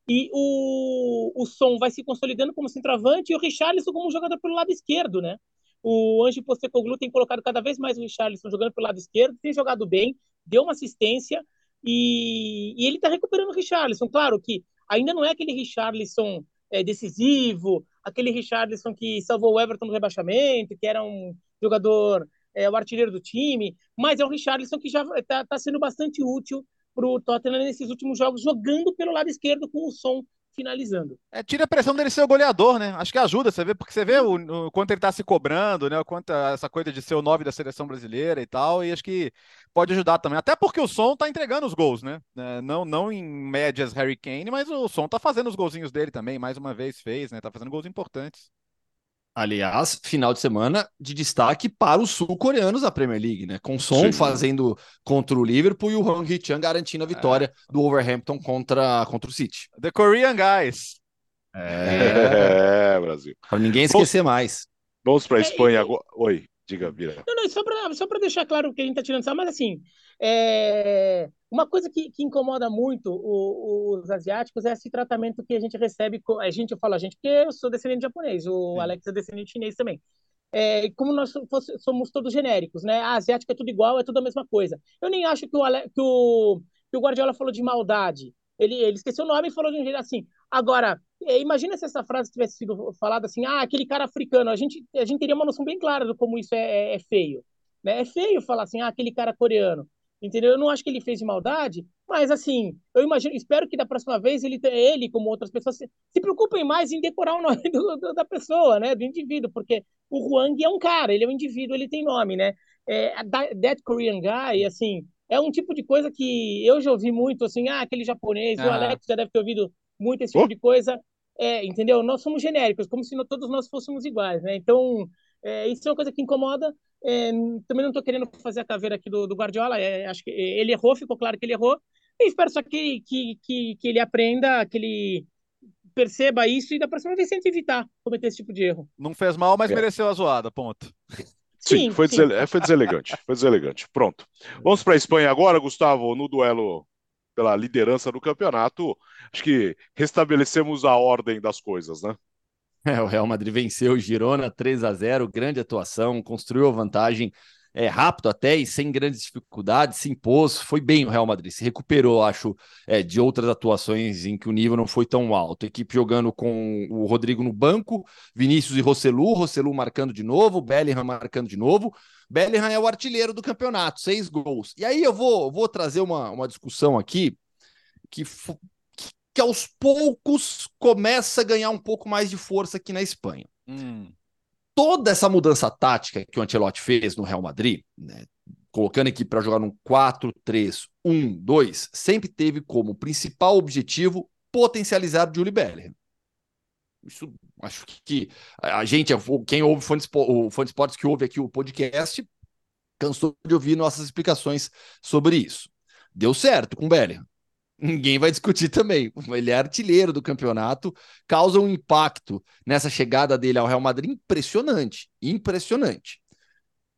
e o, o Som vai se consolidando como centroavante e o Richarlison como jogador pelo lado esquerdo, né? O Ange Postecoglou tem colocado cada vez mais o Richarlison jogando pelo lado esquerdo, tem jogado bem, deu uma assistência e, e ele está recuperando o Richarlison. Claro que ainda não é aquele Richarlison é, decisivo, aquele Richarlison que salvou o Everton no rebaixamento, que era um jogador, é, o artilheiro do time, mas é um Richarlison que já está tá sendo bastante útil para o Tottenham nesses últimos jogos, jogando pelo lado esquerdo com o som finalizando. É, tira a pressão dele ser o goleador, né? Acho que ajuda, você vê, porque você vê o, o quanto ele tá se cobrando, né? O quanto essa coisa de ser o 9 da seleção brasileira e tal, e acho que pode ajudar também. Até porque o som tá entregando os gols, né? É, não, não em médias Harry Kane, mas o som tá fazendo os golzinhos dele também, mais uma vez fez, né? Tá fazendo gols importantes. Aliás, final de semana de destaque para os sul-coreanos da Premier League, né? Com Son Sim. fazendo contra o Liverpool e o Hong Hee-chan garantindo a vitória é. do Overhampton contra, contra o City. The Korean Guys. É, [laughs] é Brasil. Para ninguém esquecer vamos, mais. Vamos para a Espanha agora. Oi, diga, Vira. Não, não, só para só deixar claro que a gente está tirando sal, mas assim, é... uma coisa que, que incomoda muito o, os asiáticos é esse tratamento que a gente recebe. A gente, eu falo a gente porque eu sou descendente japonês, o Sim. Alex é descendente chinês também. É, como nós somos todos genéricos, né? A asiática é tudo igual, é tudo a mesma coisa. Eu nem acho que o, Ale... que o, que o Guardiola falou de maldade. Ele, ele esqueceu o nome e falou de um jeito assim. Agora, imagina se essa frase tivesse sido falada assim, ah, aquele cara africano. A gente, a gente teria uma noção bem clara de como isso é, é, é feio. Né? É feio falar assim, ah, aquele cara coreano. Entendeu? Eu não acho que ele fez de maldade, mas assim, eu imagino, espero que da próxima vez ele, ele como outras pessoas, se, se preocupem mais em decorar o nome [laughs] do, do, da pessoa, né? Do indivíduo, porque o Huang é um cara, ele é um indivíduo, ele tem nome, né? É, That Korean Guy, assim, é um tipo de coisa que eu já ouvi muito, assim, ah, aquele japonês, ah. o Alex já deve ter ouvido muito esse tipo oh. de coisa. É, entendeu? Nós somos genéricos, como se todos nós fôssemos iguais, né? Então, é, isso é uma coisa que incomoda. É, também não estou querendo fazer a caveira aqui do, do Guardiola. É, acho que ele errou, ficou claro que ele errou. E espero só que, que, que, que ele aprenda, que ele perceba isso e da próxima vez tente evitar cometer esse tipo de erro. Não fez mal, mas é. mereceu a zoada, ponto. [laughs] Sim, sim foi, sim. Desele... foi deselegante. Foi deselegante. Pronto. Vamos para a Espanha agora, Gustavo, no duelo pela liderança do campeonato. Acho que restabelecemos a ordem das coisas, né? É, o Real Madrid venceu o Girona 3 a 0, grande atuação, construiu a vantagem é, rápido até e sem grandes dificuldades, se impôs, foi bem o Real Madrid, se recuperou, acho, é, de outras atuações em que o nível não foi tão alto. A equipe jogando com o Rodrigo no banco, Vinícius e Rossellu, Rossellu marcando de novo, Bellingham marcando de novo. Bellingham é o artilheiro do campeonato, seis gols. E aí eu vou, vou trazer uma, uma discussão aqui que que aos poucos começa a ganhar um pouco mais de força aqui na Espanha. Hum. Toda essa mudança tática que o Ancelotti fez no Real Madrid, né, colocando a equipe para jogar num 4-3-1-2, sempre teve como principal objetivo potencializar o Julie Bellingham. Isso acho que a gente, quem ouve o Fone Esportes que ouve aqui o podcast, cansou de ouvir nossas explicações sobre isso. Deu certo com o Bellingham. Ninguém vai discutir também. Ele é artilheiro do campeonato, causa um impacto nessa chegada dele ao Real Madrid impressionante, impressionante.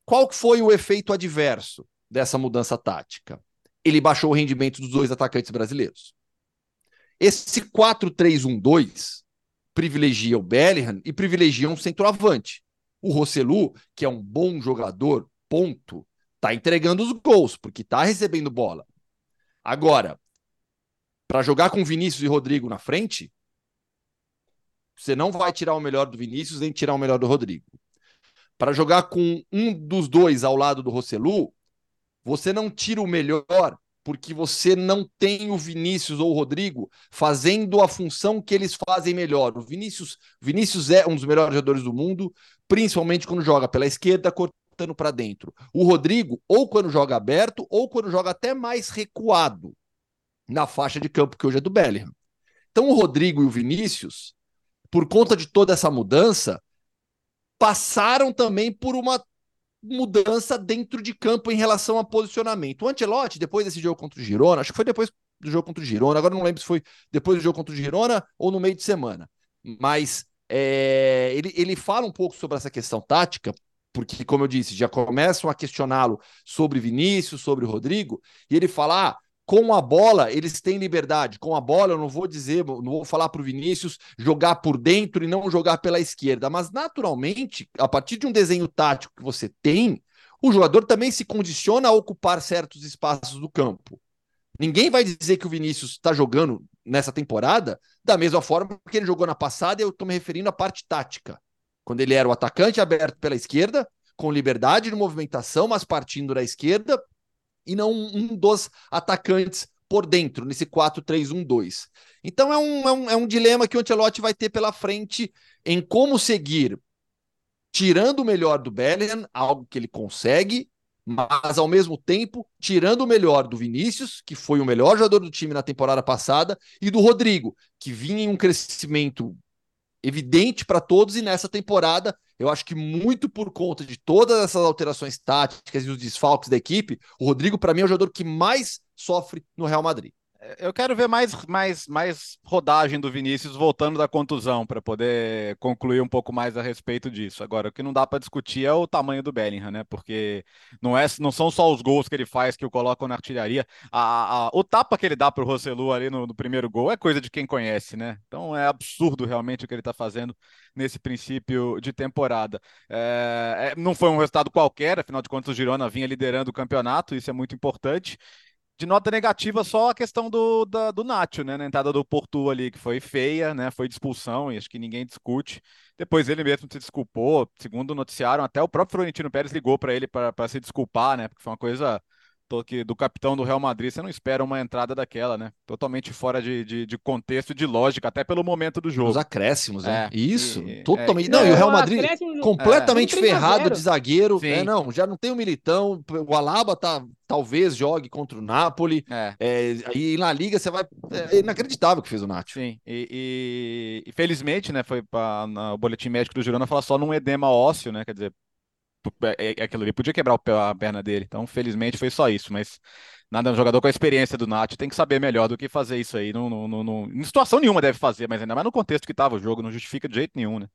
Qual foi o efeito adverso dessa mudança tática? Ele baixou o rendimento dos dois atacantes brasileiros. Esse 4-3-1-2 privilegia o Bellingham e privilegia um centroavante. O Rosselu, que é um bom jogador, ponto, tá entregando os gols, porque tá recebendo bola. Agora, para jogar com Vinícius e Rodrigo na frente, você não vai tirar o melhor do Vinícius nem tirar o melhor do Rodrigo. Para jogar com um dos dois ao lado do Rosselu, você não tira o melhor porque você não tem o Vinícius ou o Rodrigo fazendo a função que eles fazem melhor. O Vinícius, Vinícius é um dos melhores jogadores do mundo, principalmente quando joga pela esquerda, cortando para dentro. O Rodrigo, ou quando joga aberto, ou quando joga até mais recuado na faixa de campo que hoje é do Bellingham. Então o Rodrigo e o Vinícius, por conta de toda essa mudança, passaram também por uma mudança dentro de campo em relação a posicionamento. O Ancelotti, depois desse jogo contra o Girona, acho que foi depois do jogo contra o Girona, agora não lembro se foi depois do jogo contra o Girona ou no meio de semana, mas é, ele, ele fala um pouco sobre essa questão tática, porque, como eu disse, já começam a questioná-lo sobre Vinícius, sobre o Rodrigo, e ele fala: ah, com a bola, eles têm liberdade. Com a bola, eu não vou dizer, não vou falar para o Vinícius jogar por dentro e não jogar pela esquerda. Mas, naturalmente, a partir de um desenho tático que você tem, o jogador também se condiciona a ocupar certos espaços do campo. Ninguém vai dizer que o Vinícius está jogando nessa temporada da mesma forma que ele jogou na passada, e eu estou me referindo à parte tática. Quando ele era o atacante aberto pela esquerda, com liberdade de movimentação, mas partindo da esquerda, e não um dos atacantes por dentro, nesse 4-3-1-2. Então é um, é, um, é um dilema que o Ancelotti vai ter pela frente em como seguir, tirando o melhor do Bellingham, algo que ele consegue, mas ao mesmo tempo tirando o melhor do Vinícius, que foi o melhor jogador do time na temporada passada, e do Rodrigo, que vinha em um crescimento evidente para todos, e nessa temporada eu acho que muito por conta de todas essas alterações táticas e os desfalques da equipe, o Rodrigo, para mim, é o jogador que mais sofre no Real Madrid. Eu quero ver mais, mais, mais rodagem do Vinícius voltando da contusão para poder concluir um pouco mais a respeito disso. Agora, o que não dá para discutir é o tamanho do Bellingham, né? Porque não, é, não são só os gols que ele faz que o colocam na artilharia. A, a, o tapa que ele dá para o Rossellu ali no, no, primeiro gol é coisa de quem conhece, né? Então é absurdo realmente o que ele está fazendo nesse princípio de temporada. É, é, não foi um resultado qualquer, afinal de contas o Girona vinha liderando o campeonato, isso é muito importante de nota negativa só a questão do, da, do Nacho, né? Na entrada do Porto ali, que foi feia, né? Foi de expulsão e acho que ninguém discute. Depois ele mesmo se desculpou, segundo noticiaram, até o próprio Florentino Pérez ligou para ele para se desculpar, né? Porque foi uma coisa que do capitão do Real Madrid, você não espera uma entrada daquela, né? Totalmente fora de, de, de contexto, de lógica, até pelo momento do jogo. Os acréscimos, né? É, Isso, e, totalmente. É, não, e o Real Madrid completamente é, ferrado de zagueiro. É, não, já não tem o Militão, o Alaba tá, talvez jogue contra o Napoli. É. É, e na Liga você vai. É inacreditável o que fez o Nacho. Sim, e, e, e felizmente, né? Foi para o boletim médico do Girona falar só num edema ósseo, né? Quer dizer, é, é, aquilo ali podia quebrar a perna dele. Então, felizmente, foi só isso. Mas nada, um jogador com a experiência do Nath tem que saber melhor do que fazer isso aí. Não, não, não, em situação nenhuma deve fazer, mas ainda mais no contexto que estava o jogo, não justifica de jeito nenhum, né?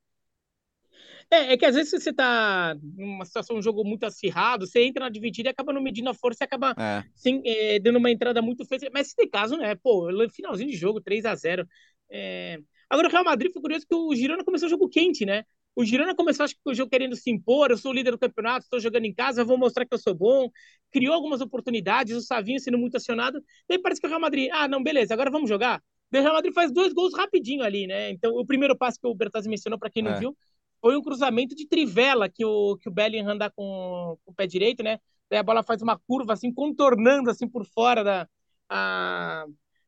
É, é que às vezes você tá numa situação, um jogo muito acirrado, você entra na dividida e acaba não medindo a força e acaba é. Sem, é, dando uma entrada muito feia. Mas se tem caso, né? Pô, finalzinho de jogo, 3 a 0 é... Agora o Real Madrid foi curioso que o Girona começou o jogo quente, né? O Girona começou, acho que o jogo querendo se impor. Eu sou o líder do campeonato, estou jogando em casa, vou mostrar que eu sou bom. Criou algumas oportunidades, o Savinho sendo muito acionado. Daí parece que o Real Madrid, ah, não, beleza, agora vamos jogar. Daí o Real Madrid faz dois gols rapidinho ali, né? Então, o primeiro passo que o Bertazzi mencionou, para quem não é. viu, foi um cruzamento de trivela que o, que o Bellingham dá com, com o pé direito, né? Daí a bola faz uma curva, assim, contornando, assim, por fora da a,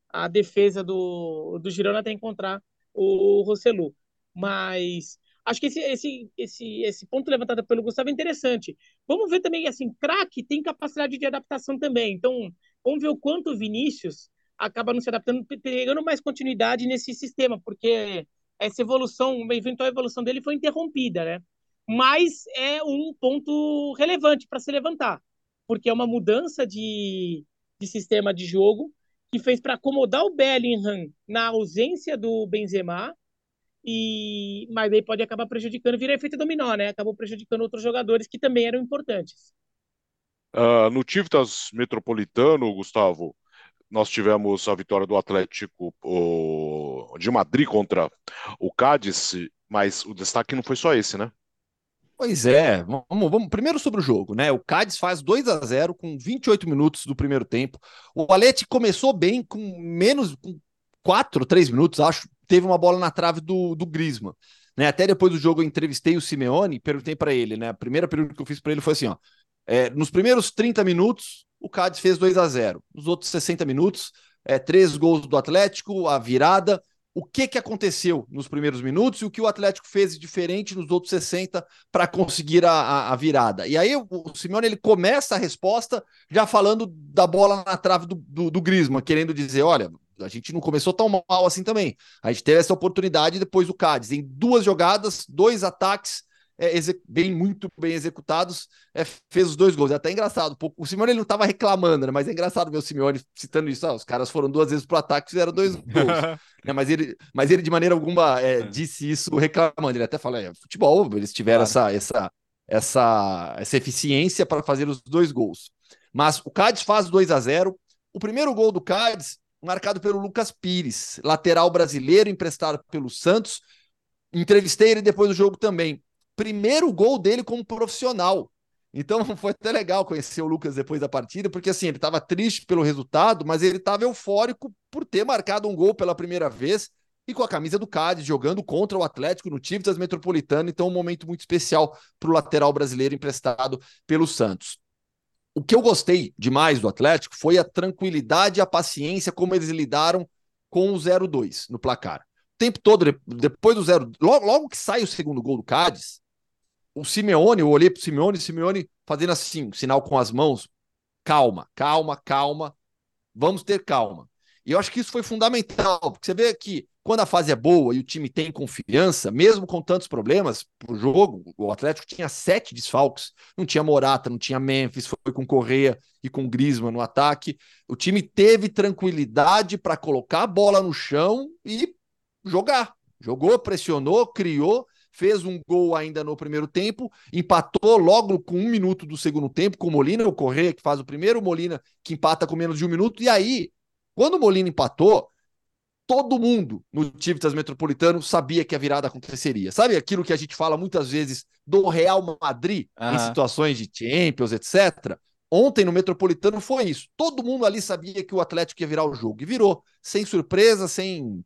a defesa do, do Girona até encontrar o, o Rossellu. Mas Acho que esse, esse, esse, esse ponto levantado pelo Gustavo é interessante. Vamos ver também, assim, craque tem capacidade de adaptação também. Então, vamos ver o quanto o Vinícius acaba não se adaptando, pegando mais continuidade nesse sistema, porque essa evolução, uma eventual evolução dele foi interrompida, né? Mas é um ponto relevante para se levantar, porque é uma mudança de, de sistema de jogo que fez para acomodar o Bellingham na ausência do Benzema, e mas aí pode acabar prejudicando, vira efeito dominó, né? Acabou prejudicando outros jogadores que também eram importantes. Uh, no Tivtas Metropolitano, Gustavo, nós tivemos a vitória do Atlético o, de Madrid contra o Cádiz, mas o destaque não foi só esse, né? Pois é, vamos, vamos primeiro sobre o jogo, né? O Cádiz faz 2 a 0 com 28 minutos do primeiro tempo. O Alete começou bem com menos com 4, 3 minutos, acho, teve uma bola na trave do, do. Né? Até depois do jogo eu entrevistei o Simeone e perguntei para ele, né? A primeira pergunta que eu fiz para ele foi assim, ó: é, nos primeiros 30 minutos, o Cádiz fez 2 a 0 Nos outros 60 minutos, é, três gols do Atlético, a virada o que, que aconteceu nos primeiros minutos e o que o Atlético fez diferente nos outros 60 para conseguir a, a, a, virada. E aí o, Simeone ele começa a resposta já falando da bola na trave do, do, do querendo dizer, olha, a gente não começou tão mal assim também. A gente teve essa oportunidade depois do Cádiz, em duas jogadas, dois ataques, é, bem muito bem executados, é, fez os dois gols. É até engraçado. O Simeone ele não estava reclamando, né? mas é engraçado ver o Simeone citando isso. Ah, os caras foram duas vezes pro ataque e fizeram dois [laughs] gols. né? mas, ele, mas ele, de maneira alguma, é, é. disse isso reclamando. Ele até fala: é, futebol, eles tiveram claro. essa, essa, essa, essa eficiência para fazer os dois gols. Mas o Cádiz faz 2 a 0 O primeiro gol do Cádiz, marcado pelo Lucas Pires, lateral brasileiro, emprestado pelo Santos. Entrevistei ele depois do jogo também primeiro gol dele como profissional. Então [laughs] foi até legal conhecer o Lucas depois da partida, porque assim, ele estava triste pelo resultado, mas ele estava eufórico por ter marcado um gol pela primeira vez e com a camisa do Cádiz, jogando contra o Atlético no Tivtas Metropolitano, então um momento muito especial para o lateral brasileiro emprestado pelo Santos. O que eu gostei demais do Atlético foi a tranquilidade e a paciência como eles lidaram com o 0-2 no placar. O tempo todo, depois do zero, logo, logo que sai o segundo gol do Cádiz, o Simeone, eu olhei para o Simeone, Simeone fazendo assim, sinal com as mãos, calma, calma, calma, vamos ter calma. E eu acho que isso foi fundamental, porque você vê que quando a fase é boa e o time tem confiança, mesmo com tantos problemas pro jogo, o Atlético tinha sete desfalques, não tinha Morata, não tinha Memphis, foi com Correia e com Griezmann no ataque. O time teve tranquilidade para colocar a bola no chão e jogar. Jogou, pressionou, criou fez um gol ainda no primeiro tempo, empatou logo com um minuto do segundo tempo com o Molina, o Correia que faz o primeiro, o Molina que empata com menos de um minuto, e aí, quando o Molina empatou, todo mundo no Tivitas Metropolitano sabia que a virada aconteceria. Sabe aquilo que a gente fala muitas vezes do Real Madrid uhum. em situações de Champions, etc. Ontem no Metropolitano foi isso. Todo mundo ali sabia que o Atlético ia virar o jogo e virou, sem surpresa, sem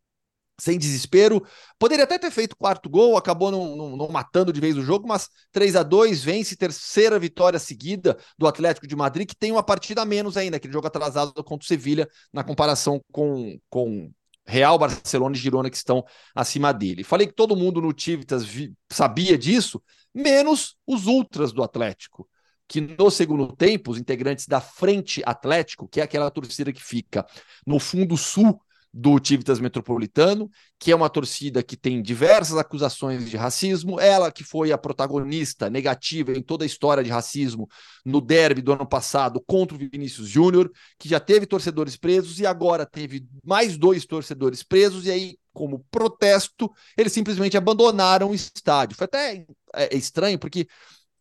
sem desespero. Poderia até ter feito quarto gol, acabou não, não, não, matando de vez o jogo, mas 3 a 2 vence terceira vitória seguida do Atlético de Madrid, que tem uma partida a menos ainda, aquele jogo atrasado contra o Sevilha, na comparação com, com Real, Barcelona e Girona, que estão acima dele. Falei que todo mundo no Tivitas sabia disso, menos os ultras do Atlético. Que no segundo tempo, os integrantes da Frente Atlético, que é aquela torcida que fica no fundo sul do Tivitas Metropolitano, que é uma torcida que tem diversas acusações de racismo, ela que foi a protagonista negativa em toda a história de racismo no derby do ano passado contra o Vinícius Júnior, que já teve torcedores presos e agora teve mais dois torcedores presos, e aí, como protesto, eles simplesmente abandonaram o estádio. Foi até é, estranho, porque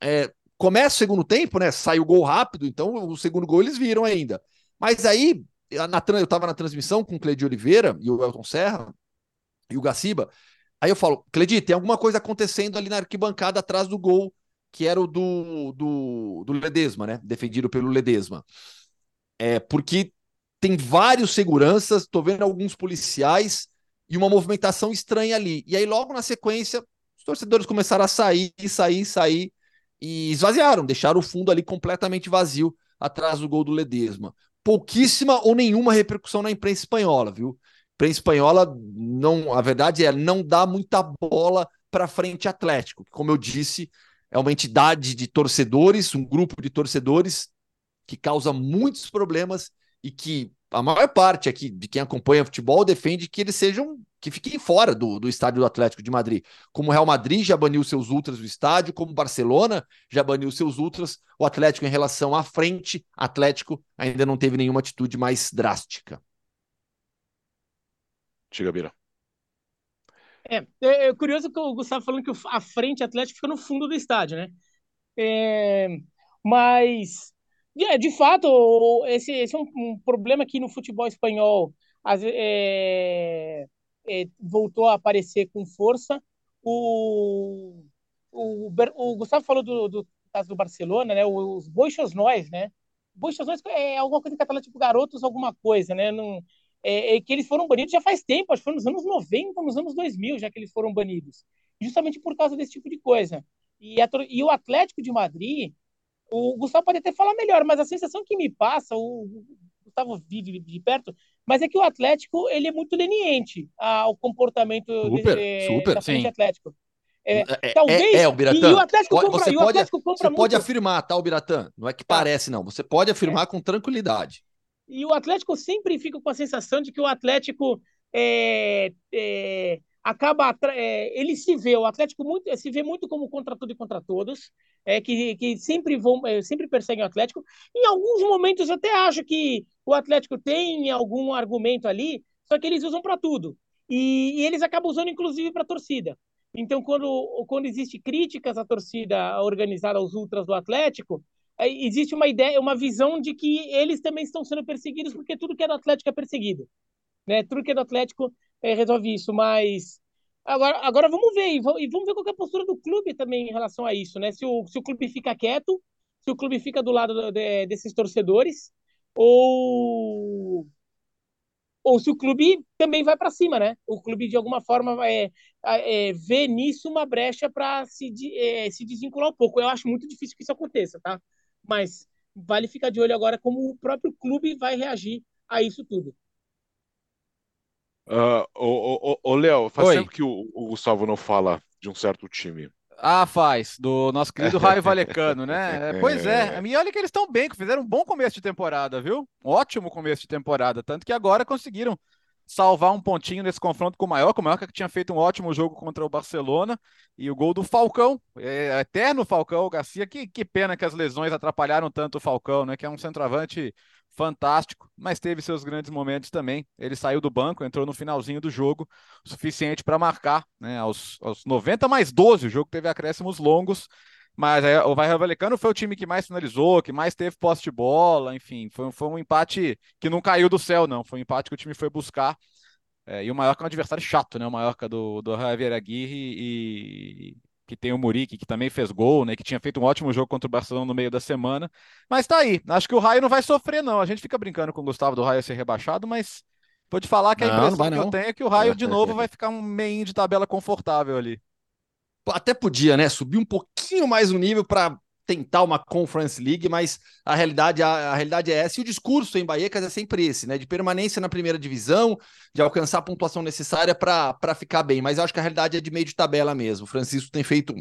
é, começa o segundo tempo, né? Sai o gol rápido, então o segundo gol eles viram ainda. Mas aí na, eu estava na transmissão com o Cleide Oliveira e o Elton Serra e o Gaciba. Aí eu falo, Cleide, tem alguma coisa acontecendo ali na arquibancada atrás do gol, que era o do, do, do Ledesma, né? Defendido pelo Ledesma. É, porque tem vários seguranças, tô vendo alguns policiais e uma movimentação estranha ali. E aí, logo na sequência, os torcedores começaram a sair, sair, sair e esvaziaram, deixaram o fundo ali completamente vazio atrás do gol do Ledesma pouquíssima ou nenhuma repercussão na imprensa espanhola, viu? A imprensa espanhola, não, a verdade é, não dá muita bola para frente Atlético, que, como eu disse, é uma entidade de torcedores, um grupo de torcedores que causa muitos problemas e que a maior parte aqui de quem acompanha futebol defende que eles sejam que fiquem fora do, do estádio do Atlético de Madrid. Como o Real Madrid já baniu seus ultras do estádio, como o Barcelona já baniu seus ultras, o Atlético em relação à frente, Atlético ainda não teve nenhuma atitude mais drástica. Diga, Bira. É, é, é, curioso que o Gustavo falando que a frente Atlético fica no fundo do estádio, né? É, mas, de fato, esse, esse é um, um, problema que no futebol espanhol as, é, é, voltou a aparecer com força. O, o, o Gustavo falou do, do, caso do Barcelona, né? Os boixos nós, né? Boixos nós é alguma coisa em catalão, tipo garotos, alguma coisa, né? Não, é, é, que eles foram banidos já faz tempo, acho que foi nos anos 90, nos anos 2000, já que eles foram banidos. Justamente por causa desse tipo de coisa. E, a, e o Atlético de Madrid, o Gustavo pode até falar melhor, mas a sensação que me passa, o, Gustavo vive de perto, mas é que o Atlético ele é muito leniente ao comportamento super, de, super, da frente sim. Atlético. É, é, talvez. É, é, o Biratã. E, o Atlético compra, você o Atlético pode, você pode afirmar, tá, o Biratã? Não é que tá. parece, não. Você pode afirmar é. com tranquilidade. E o Atlético sempre fica com a sensação de que o Atlético é, é, acaba. É, ele se vê, o Atlético muito, se vê muito como contra tudo e contra todos, é, que, que sempre, vão, é, sempre perseguem o Atlético. Em alguns momentos eu até acho que o Atlético tem algum argumento ali, só que eles usam para tudo. E, e, eles acabam usando, inclusive, para a torcida. Então, quando, quando existe críticas à torcida organizada, aos ultras do Atlético, existe uma ideia, uma visão de que eles também estão sendo perseguidos porque tudo que é do Atlético é perseguido, né? Tudo que é do Atlético é, resolve isso, mas agora, agora vamos ver e vamos ver qual é a postura do clube também em relação a isso, né? Se o, se o clube fica quieto, se o clube fica do lado de, desses torcedores ou ou se o clube também vai para cima, né? O clube de alguma forma é, é, vê nisso uma brecha para se, é, se desvincular um pouco. Eu acho muito difícil que isso aconteça, tá? mas vale ficar de olho agora como o próprio clube vai reagir a isso tudo. Uh, ô, ô, ô, Léo, faz Oi. tempo que o, o, Gustavo não fala de um certo time. Ah, faz, do nosso querido [laughs] Raio Valecano, né? É, pois é, e olha que eles estão bem, fizeram um bom começo de temporada, viu? Ótimo começo de temporada, tanto que agora conseguiram salvar um pontinho nesse confronto com o Mallorca. O Mallorca que tinha feito um ótimo jogo contra o Barcelona. E o gol do Falcão, é, eterno Falcão, o Garcia. Que, que pena que as lesões atrapalharam tanto o Falcão, né? Que é um centroavante fantástico, mas teve seus grandes momentos também. Ele saiu do banco, entrou no finalzinho do jogo, suficiente para marcar, né? Aos, aos 90 mais 12, o jogo teve acréscimos longos. Mas o Vai Valecano foi o time que mais finalizou, que mais teve posse de bola, enfim, foi, foi um empate que não caiu do céu, não. Foi um empate que o time foi buscar. É, e o Mallorca é um adversário chato, né? O Mallorca do, do Javier Aguirre e que tem o Murique, que também fez gol, né? Que tinha feito um ótimo jogo contra o Barcelona no meio da semana. Mas tá aí. Acho que o Raio não vai sofrer, não. A gente fica brincando com o Gustavo do Raio ser rebaixado, mas pode falar que a impressão não, não que eu tenho é que o Raio de [laughs] novo vai ficar um meio de tabela confortável ali até podia, né, subir um pouquinho mais o nível para tentar uma Conference League, mas a realidade, a, a, realidade é essa. E o discurso em Baecas é sempre esse, né? De permanência na primeira divisão, de alcançar a pontuação necessária para ficar bem. Mas eu acho que a realidade é de meio de tabela mesmo. O Francisco tem feito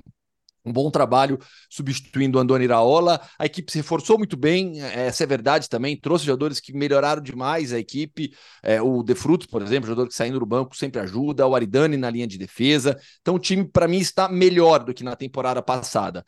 um bom trabalho substituindo o Andoni Iraola. A equipe se reforçou muito bem, essa é verdade também. Trouxe jogadores que melhoraram demais a equipe. É, o De Frutos, por exemplo, jogador que saindo do banco sempre ajuda. O Aridani na linha de defesa. Então o time, para mim, está melhor do que na temporada passada.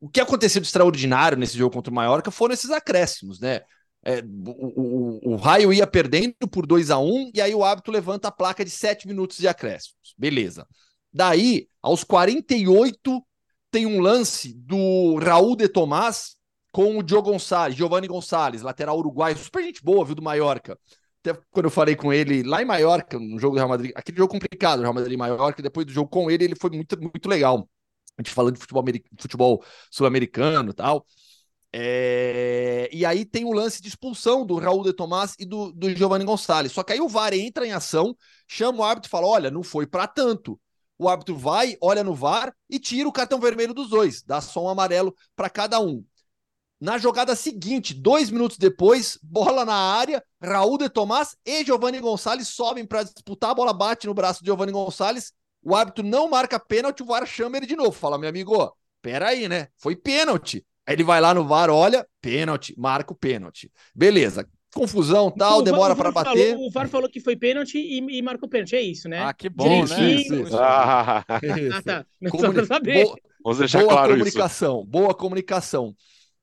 O que aconteceu de extraordinário nesse jogo contra o Mallorca foram esses acréscimos, né? É, o, o, o, Raio ia perdendo por 2 a 1 um, e aí o hábito levanta a placa de 7 minutos de acréscimos. Beleza. Daí, aos 48 tem um lance do Raul de Tomás com o Diogo Gonçalves, Giovanni Gonçalves, lateral uruguaio, super gente boa, viu, do Mallorca. Até quando eu falei com ele lá em Mallorca, no jogo do Real Madrid, aquele jogo complicado, Real Madrid e Mallorca, depois do jogo com ele, ele foi muito, muito legal. Gente falando de futebol, futebol sul-americano e tal. É... E aí tem o lance de expulsão do Raul de Tomás e do, do Giovanni Gonçalves. Só que aí o VAR entra em ação, chama o árbitro e fala: olha, não foi para tanto o árbitro vai, olha no VAR e tira o cartão vermelho dos dois, dá só um amarelo para cada um. Na jogada seguinte, dois minutos depois, bola na área, Raul de Tomás e Giovanni Gonçalves sobem para disputar, a bola bate no braço de Giovanni Gonçalves, o árbitro não marca pênalti, o VAR chama ele de novo, fala, meu amigo, pera aí, né? Foi pênalti. Aí ele vai lá no VAR, olha, pênalti, marca o pênalti. Beleza. confusão tal, demora para bater. Falou, o VAR falou que foi pênalti e, e marcou pênalti, é isso, né? Ah, que bom, Isso, né? isso, isso. Ah, [laughs] Ah, tá. Comuni- saber. Boa, vamos deixar boa claro isso. comunicação, boa comunicação.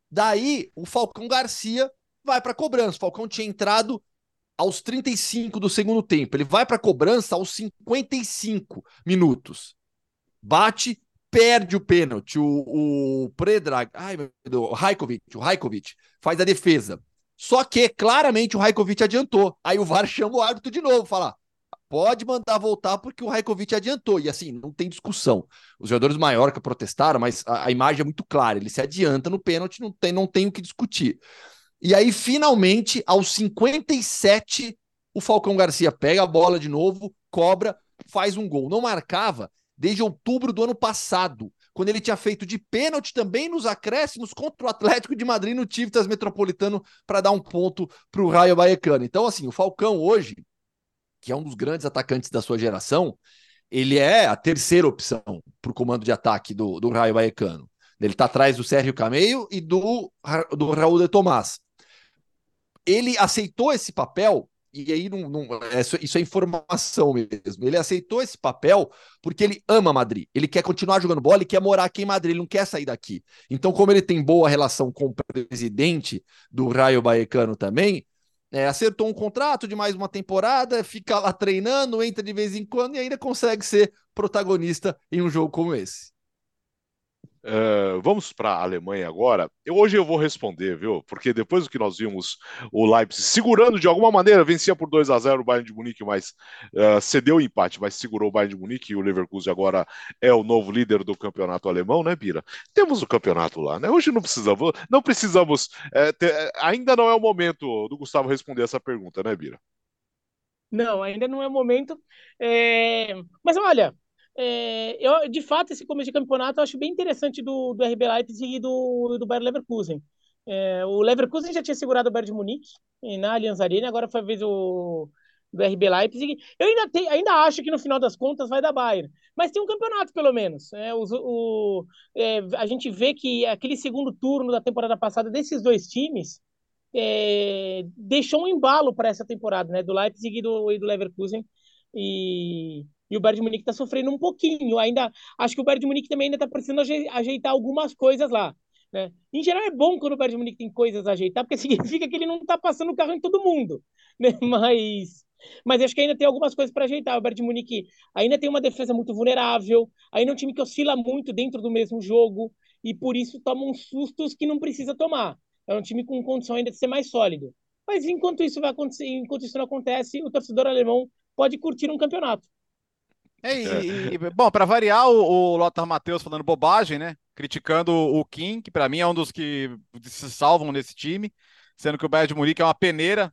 Daí, o Falcão Garcia vai para cobrança. O Falcão tinha entrado aos 35 do segundo tempo. Ele vai para cobrança aos 55 minutos. Bate, perde o pênalti. O, o Predrag, ai meu Deus, o Raikovic, o Raikovic faz a defesa. Só que claramente o Raikovic adiantou. Aí o VAR [laughs] chama o árbitro de novo, fala: pode mandar voltar porque o Raikovic adiantou. E assim, não tem discussão. Os jogadores do Mallorca protestaram, mas a, a imagem é muito clara. Ele se adianta no pênalti, não tem, não tem o que discutir. E aí, finalmente, aos 57, o Falcão Garcia pega a bola de novo, cobra, faz um gol. Não marcava desde outubro do ano passado, quando ele tinha feito de pênalti também nos acréscimos contra o Atlético de Madrid no Tivitas Metropolitano para dar um ponto para o Raio Vallecano. Então, assim, o Falcão hoje, que é um dos grandes atacantes da sua geração, ele é a terceira opção para o comando de ataque do, do Raio Vallecano. Ele está atrás do Sérgio Cameio e do, do Raul de Tomás. Ele aceitou esse papel, e aí não, não, é, isso é informação mesmo. Ele aceitou esse papel porque ele ama Madrid. Ele quer continuar jogando bola, ele quer morar aqui em Madrid, ele não quer sair daqui. Então, como ele tem boa relação com o presidente do Raio Vallecano também, é, acertou um contrato de mais uma temporada, fica lá treinando, entra de vez em quando e ainda consegue ser protagonista em um jogo como esse. Uh, vamos para a Alemanha agora. Eu, hoje eu vou responder, viu? Porque depois do que nós vimos o Leipzig segurando de alguma maneira, vencia por 2 a 0 o Bayern de Munique, mas uh, cedeu o empate, mas segurou o Bayern de Munique e o Leverkusen agora é o novo líder do campeonato alemão, né, Bira? Temos o campeonato lá, né? Hoje não precisamos, não precisamos, é, ter, ainda não é o momento do Gustavo responder essa pergunta, né, Bira? Não, ainda não é o momento. É... Mas olha, é, eu, de fato, esse começo de campeonato eu acho bem interessante do, do RB Leipzig e do, do Bayer Leverkusen. É, o Leverkusen já tinha segurado o Bayern de Munique na Allianz Arena, agora foi a vez o, do RB Leipzig. Eu ainda, te, ainda acho que no final das contas vai dar Bayern, mas tem um campeonato pelo menos. É, o, o é, a gente vê que aquele segundo turno da temporada passada desses dois times é, deixou um embalo para essa temporada, né, do Leipzig e do, e do Leverkusen. E, e o Bayern de Munique está sofrendo um pouquinho. Ainda acho que o Bayern de Munique também ainda está precisando ajeitar algumas coisas lá. Né? Em geral é bom quando o Bayern de Munique tem coisas a ajeitar, porque [laughs] significa que ele não está passando o carro em todo mundo. [laughs] Né? Mas, mas acho que ainda tem algumas coisas para ajeitar. O Bayern de Munique ainda tem uma defesa muito vulnerável, ainda é um time que oscila muito dentro do mesmo jogo e por isso toma uns sustos que não precisa tomar. É um time com condição ainda de ser mais sólido. Mas enquanto isso vai acontecer, enquanto isso não acontece, o torcedor alemão pode curtir um campeonato. É, e, e, bom, para variar, o, o Lothar Matheus falando bobagem, né? Criticando o Kim, que para mim é um dos que se salvam nesse time, sendo que o Bayern de Munique é uma peneira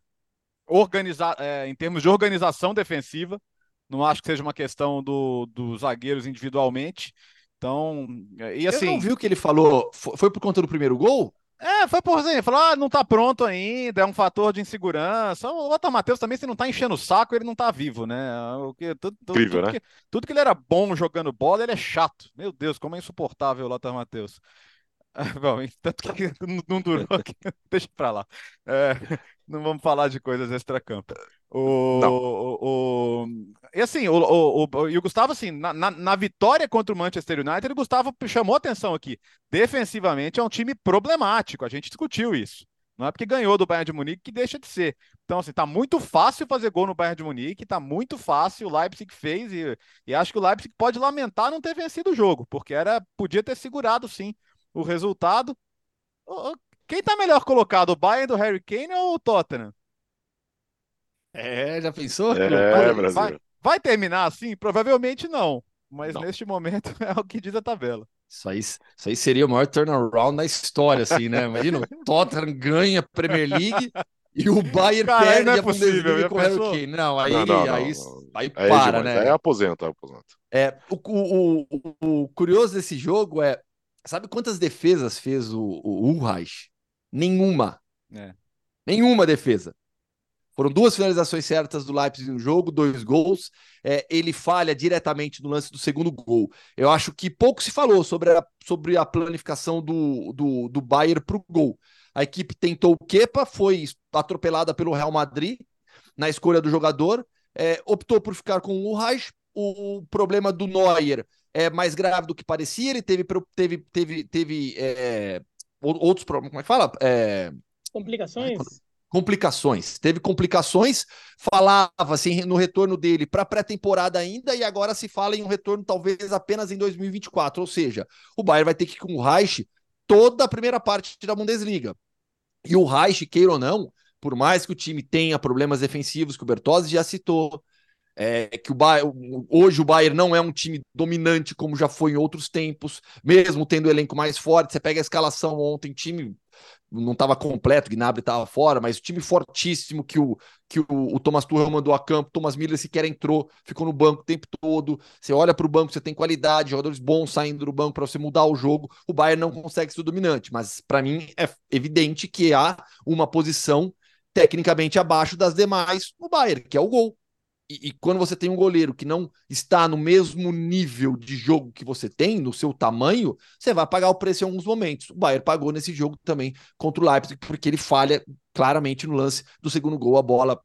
organiza é, em termos de organização defensiva. Não acho que seja uma questão do, dos zagueiros individualmente. Então, e assim. Eu não viu que ele falou? Foi por conta do primeiro gol? É, foi por assim, falou, ah, não tá pronto ainda, é um fator de insegurança. O Lothar Matheus também, se não tá enchendo o saco, ele não tá vivo, né? O que, tudo, Incrível, tudo né? Que, tudo que ele era bom jogando bola, ele é chato. Meu Deus, como é insuportável o Lothar Matheus. [laughs] Bom, tanto que [laughs] não, durou aqui, [laughs] deixa pra lá. É, não vamos falar de coisas extra-campo. O, o, o, e assim, o, o, o, e o Gustavo, assim, na, na, na, vitória contra o Manchester United, o Gustavo chamou atenção aqui. Defensivamente é um time problemático, a gente discutiu isso. Não é porque ganhou do Bayern de Munique que deixa de ser. Então, assim, tá muito fácil fazer gol no Bayern de Munique, tá muito fácil, o Leipzig fez, e, e acho que o Leipzig pode lamentar não ter vencido o jogo, porque era, podia ter segurado, sim, o resultado. Quem tá melhor colocado, o Bayern do Harry Kane ou o Tottenham? É, já pensou? É, vai, vai, vai, terminar assim? Provavelmente não. Mas não. neste momento [laughs] é o que diz a tabela. Isso aí, isso aí seria o maior turnaround da história, assim, né? Imagina, o [laughs] Tottenham ganha a Premier League e o Bayern Cara, perde não é a possível, Bundesliga com o Harry? Kane. Não, aí, Não, não, não, aí, aí Aí é para, demais, né? Aí aposenta, aposenta. É, o, o, o, o curioso desse jogo é, sabe quantas defesas fez o, o Ulreich? Nenhuma. É. Nenhuma defesa. Foram duas finalizações certas do Leipzig no jogo, dois gols. É, ele falha diretamente no lance do segundo gol. Eu acho que pouco se falou sobre a, sobre a planificação do, do, do Bayern para o gol. A equipe tentou o Kepa, foi atropelada pelo Real Madrid na escolha do jogador, é, optou por ficar com o Reich. O problema do Neuer é mais grave do que parecia, ele teve, teve, teve, teve é, outros problemas. Como é que fala? É... Complicações? Complicações. Teve complicações, falava assim no retorno dele para pré-temporada ainda, e agora se fala em um retorno talvez apenas em 2024. Ou seja, o Bayern vai ter que ir com o Reich toda a primeira parte da Bundesliga. E o Reich, queira ou não, por mais que o time tenha problemas defensivos, que o Bertozzi já citou, é, que o Bayern, hoje o Bayern não é um time dominante como já foi em outros tempos, mesmo tendo o elenco mais forte. Você pega a escalação ontem, time não estava completo, Gnabry estava fora, mas o time fortíssimo que o que o, o Thomas Tuchel mandou a campo, Thomas Miller sequer entrou, ficou no banco o tempo todo. Você olha para o banco, você tem qualidade, jogadores bons saindo do banco para você mudar o jogo. O Bayern não consegue ser dominante, mas para mim é evidente que há uma posição tecnicamente abaixo das demais no Bayern, que é o gol. E, e, quando você tem um goleiro que não está no mesmo nível de jogo que você tem, no seu tamanho, você vai pagar o preço em alguns momentos. O Bayern pagou nesse jogo também contra o Leipzig, porque ele falha claramente no lance do segundo gol, a bola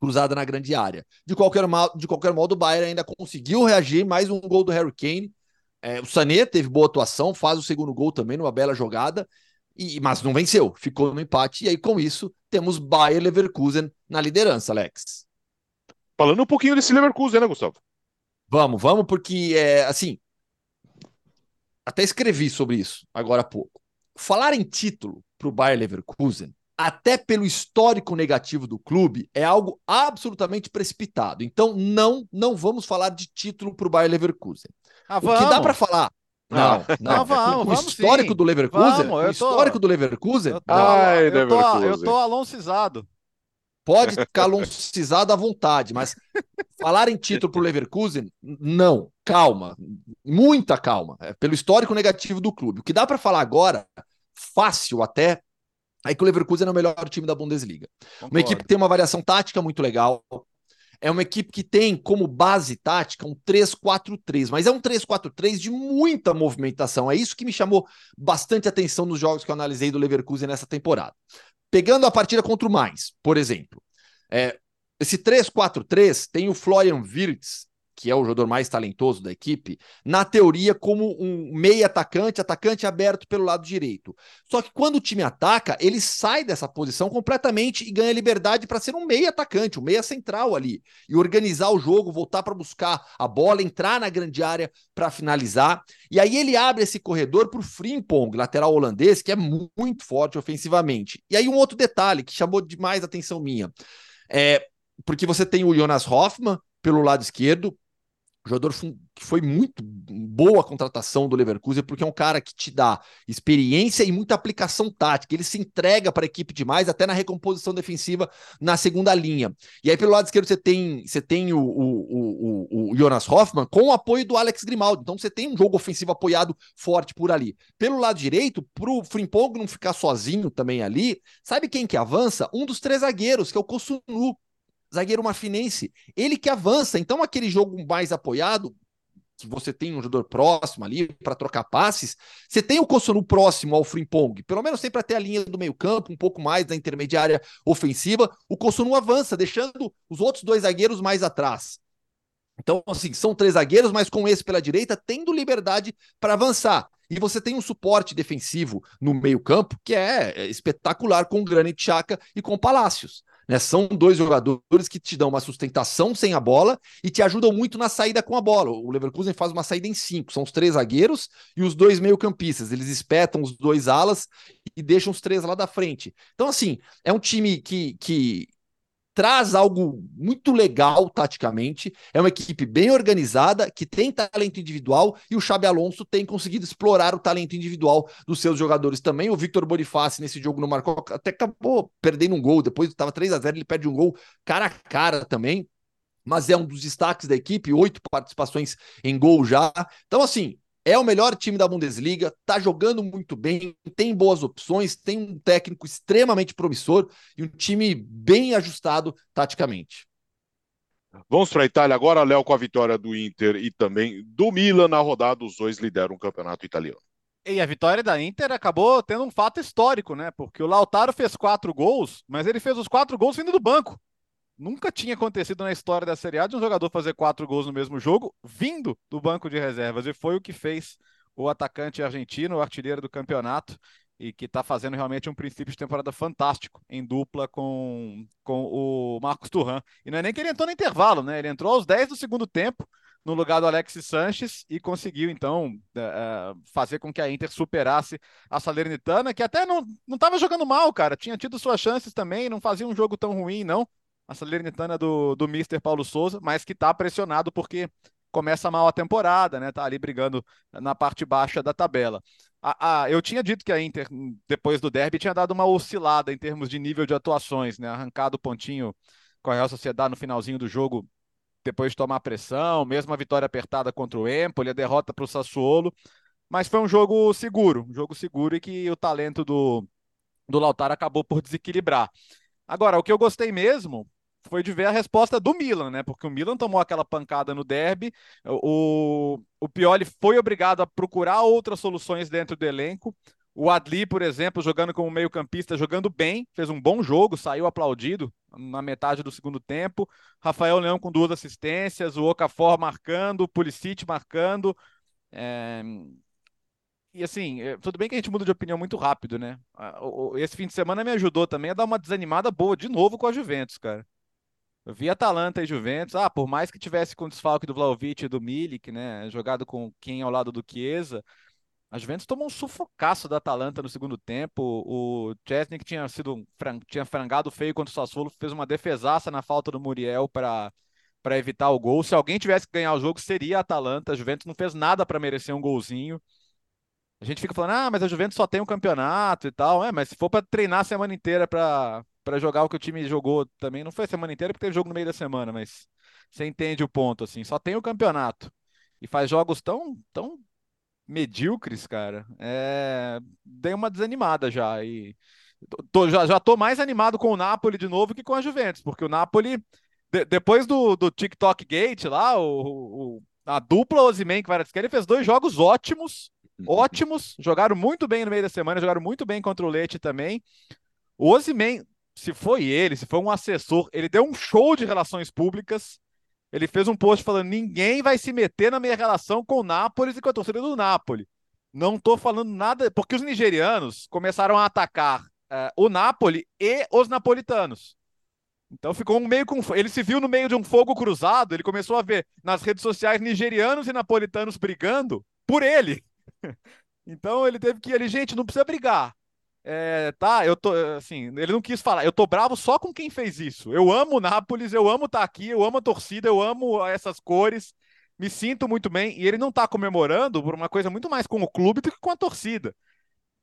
cruzada na grande área. De qualquer, de qualquer modo, o Bayern ainda conseguiu reagir, mais um gol do Harry Kane. É, o Sané teve boa atuação, faz o segundo gol também, numa bela jogada, e, mas não venceu, ficou no empate, e aí com isso temos Bayern Leverkusen na liderança, Alex. Falando um pouquinho desse Leverkusen, né, Gustavo? Vamos, vamos, porque é assim. Até escrevi sobre isso agora há pouco. Falar em título para o Bayer Leverkusen, até pelo histórico negativo do clube, é algo absolutamente precipitado. Então, não, não vamos falar de título para o Bayer Leverkusen. Ah, o que dá para falar não, não, não vamos, o, o histórico sim. do Leverkusen, vamos, o histórico do Leverkusen. Eu tô, Ai, eu, tô, eu tô aloncizado. Pode ficar aloncizado à vontade, mas falar em título para o Leverkusen, não. Calma, muita calma. É pelo histórico negativo do clube. O que dá para falar agora, fácil até, é que o Leverkusen é o melhor time da Bundesliga. Concordo. Uma equipe que tem uma variação tática muito legal. É uma equipe que tem como base tática um 3-4-3, mas é um 3-4-3 de muita movimentação. É isso que me chamou bastante atenção nos jogos que eu analisei do Leverkusen nessa temporada. Pegando a partida contra o Mainz, por exemplo, é, esse 3-4-3 tem o Florian Wirtz, que é o jogador mais talentoso da equipe, na teoria como um meia atacante, atacante aberto pelo lado direito. Só que quando o time ataca, ele sai dessa posição completamente e ganha liberdade para ser um meia atacante, um meia central ali, e organizar o jogo, voltar para buscar a bola, entrar na grande área para finalizar. E aí ele abre esse corredor para o Frimpong, lateral holandês, que é muito forte ofensivamente. E aí um outro detalhe que chamou demais a atenção minha. É, porque você tem o Jonas Hoffmann pelo lado esquerdo, jogador que foi muito boa a contratação do Leverkusen, porque é um cara que te dá experiência e muita aplicação tática. Ele se entrega para a equipe demais, até na recomposição defensiva na segunda linha. E aí, pelo lado esquerdo, você tem, você tem o, o, o, o Jonas Hoffmann com o apoio do Alex Grimaldo. Então, você tem um jogo ofensivo apoiado forte por ali. Pelo lado direito, para o Frimpong não ficar sozinho também ali, sabe quem que avança? Um dos três zagueiros, que é o Kosunu zagueiro marfinense. Ele que avança. Então, aquele jogo mais apoiado, que você tem um jogador próximo ali para trocar passes, você tem o Kossonu próximo ao Frimpong, pelo menos sempre até a linha do meio-campo, um pouco mais da intermediária ofensiva. O Kossonu avança, deixando os outros dois zagueiros mais atrás. Então, assim, são três zagueiros, mas com esse pela direita, tendo liberdade para avançar. E você tem um suporte defensivo no meio-campo que é espetacular com o Granit Xhaka e com Palácios. Né? São dois jogadores que te dão uma sustentação sem a bola e te ajudam muito na saída com a bola. O Leverkusen faz uma saída em cinco, são os três zagueiros e os dois meio-campistas. Eles espetam os dois alas e deixam os três lá da frente. Então, assim, é um time que, que traz algo muito legal taticamente. É uma equipe bem organizada, que tem talento individual e o Xabi Alonso tem conseguido explorar o talento individual dos seus jogadores também. O Victor Boniface nesse jogo não marcou, até acabou perdendo um gol, depois estava 3 a 0 ele perde um gol cara a cara também. Mas é um dos destaques da equipe, oito participações em gol já. Então, assim, é o melhor time da Bundesliga, tá jogando muito bem, tem boas opções, tem um técnico extremamente promissor e um time bem ajustado taticamente. Vamos para a Itália agora, Léo, com a vitória do Inter e também do Milan na rodada. Os dois lideram o campeonato italiano. E a vitória da Inter acabou tendo um fato histórico, né? Porque o Lautaro fez quatro gols, mas ele fez os quatro gols vindo do banco. Nunca tinha acontecido na história da Série A de um jogador fazer quatro gols no mesmo jogo, vindo do banco de reservas. E foi o que fez o atacante argentino, o artilheiro do campeonato, e que está fazendo realmente um princípio de temporada fantástico em dupla com, com o Marcos Turran. E não é nem que ele entrou no intervalo, né? Ele entrou aos 10 do segundo tempo no lugar do Alexis Sanches e conseguiu, então, uh, fazer com que a Inter superasse a Salernitana, que até não estava jogando mal, cara. Tinha tido suas chances também, não fazia um jogo tão ruim, não. A Salernitana do, do Mister Paulo Souza, mas que está pressionado porque começa mal a temporada, né? Tá ali brigando na parte baixa da tabela. Ah, ah, eu tinha dito que a Inter, depois do derby, tinha dado uma oscilada em termos de nível de atuações, né? Arrancado o pontinho com a Real Sociedade no finalzinho do jogo depois de tomar pressão, mesmo a vitória apertada contra o Empoli, a derrota para o Sassuolo, mas foi um jogo seguro, um jogo seguro e que o talento do, do Lautaro acabou por desequilibrar. Agora, o que eu gostei mesmo foi de ver a resposta do Milan, né? Porque o Milan tomou aquela pancada no derby, o, o Pioli foi obrigado a procurar outras soluções dentro do elenco. O Adli, por exemplo, jogando como meio-campista, jogando bem, fez um bom jogo, saiu aplaudido na metade do segundo tempo. Rafael Leão com duas assistências, o Okafor marcando, o Pulisic marcando. É... E assim, é, tudo bem que a gente muda de opinião muito rápido, né? Esse fim de semana me ajudou também a dar uma desanimada boa de novo com a Juventus, cara. Eu vi Atalanta e Juventus, ah, por mais que tivesse com o desfalque do Vlaovic e do Milik, né, jogado com quem ao lado do Chiesa, a Juventus tomou um sufocaço da Atalanta no segundo tempo. O Chesney, tinha sido tinha frangado feio contra o Sassuolo, fez uma defesaça na falta do Muriel para para evitar o gol. Se alguém tivesse que ganhar o jogo, seria a Atalanta. A Juventus não fez nada para merecer um golzinho. A gente fica falando, ah, mas a Juventus só tem um campeonato e tal. É, mas se for para treinar a semana inteira para jogar o que o time jogou também, não foi a semana inteira porque teve jogo no meio da semana, mas você entende o ponto, assim. Só tem o campeonato. E faz jogos tão, tão medíocres, cara, é... dei uma desanimada já. E tô, já, já tô mais animado com o Napoli de novo que com a Juventus, porque o Napoli, de, depois do, do TikTok Gate lá, o, o a dupla Ozyman que ele fez dois jogos ótimos, uhum. ótimos, jogaram muito bem no meio da semana, jogaram muito bem contra o Leite também. O Ozyman, se foi ele, se foi um assessor, ele deu um show de relações públicas, ele fez um post falando: ninguém vai se meter na minha relação com o Nápoles e com a torcida do Nápoles. Não estou falando nada, porque os nigerianos começaram a atacar uh, o Nápoles e os napolitanos. Então ficou um meio com. Ele se viu no meio de um fogo cruzado, ele começou a ver nas redes sociais nigerianos e napolitanos brigando por ele. [laughs] então ele teve que. Ele, gente, não precisa brigar. É, tá, eu tô, assim, ele não quis falar, eu tô bravo só com quem fez isso. Eu amo Nápoles, eu amo estar tá aqui, eu amo a torcida, eu amo essas cores, me sinto muito bem. E ele não tá comemorando por uma coisa muito mais com o clube do que com a torcida.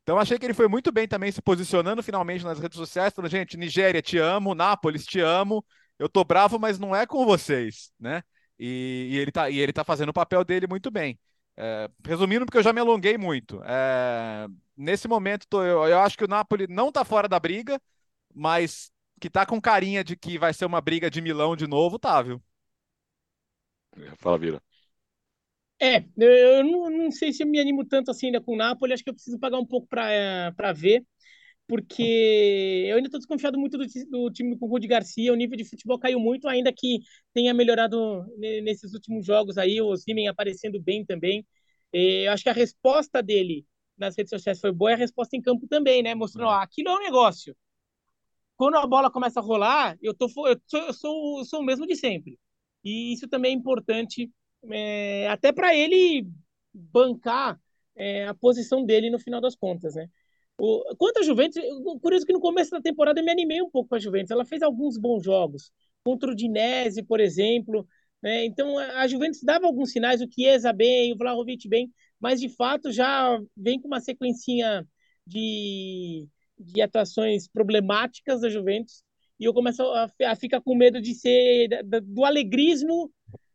Então achei que ele foi muito bem também se posicionando finalmente nas redes sociais, falando, gente, Nigéria, te amo, Nápoles, te amo, eu tô bravo, mas não é com vocês, né? E, e ele, tá, e ele tá fazendo o papel dele muito bem. É, resumindo, porque eu já me alonguei muito. É, nesse momento, tô, eu, eu, acho que o Napoli não está fora da briga, mas que está com carinha de que vai ser uma briga de Milão de novo, tá, viu? Fala, Vira. É, eu não, não, sei se eu me animo tanto assim ainda com o Napoli, acho que eu preciso pagar um pouco para é, ver, porque eu ainda estou desconfiado muito do, do, time com o Rudi Garcia, o nível de futebol caiu muito, ainda que tenha melhorado nesses últimos jogos aí, o Simen aparecendo bem também. Eu acho que a resposta dele nas redes sociais foi boa e a resposta em campo também, né? Mostrando, ó, aquilo é um negócio. Quando a bola começa a rolar, eu, tô, eu, sou, eu, sou, eu sou o mesmo de sempre. E isso também é importante, é, até para ele bancar é, a posição dele no final das contas, né? O, quanto à Juventus, curioso que no começo da temporada eu me animei um pouco com a Juventus. Ela fez alguns bons jogos, contra o Dinese, por exemplo. Né? Então a Juventus dava alguns sinais, o Chiesa bem, o Vlahovic bem, mas de fato já vem com uma sequencinha de, de atuações problemáticas da Juventus. E eu começo a, a ficar com medo de ser do alegrismo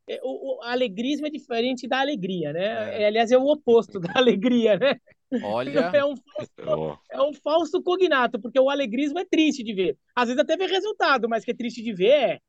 é, o, o alegrismo é diferente da alegria, né? É. é aliás, é o oposto [laughs] da alegria, né? Olha. É um, falso, é um falso cognato, porque o alegrismo é triste de ver. Às vezes até vê resultado, mas que é triste de ver é.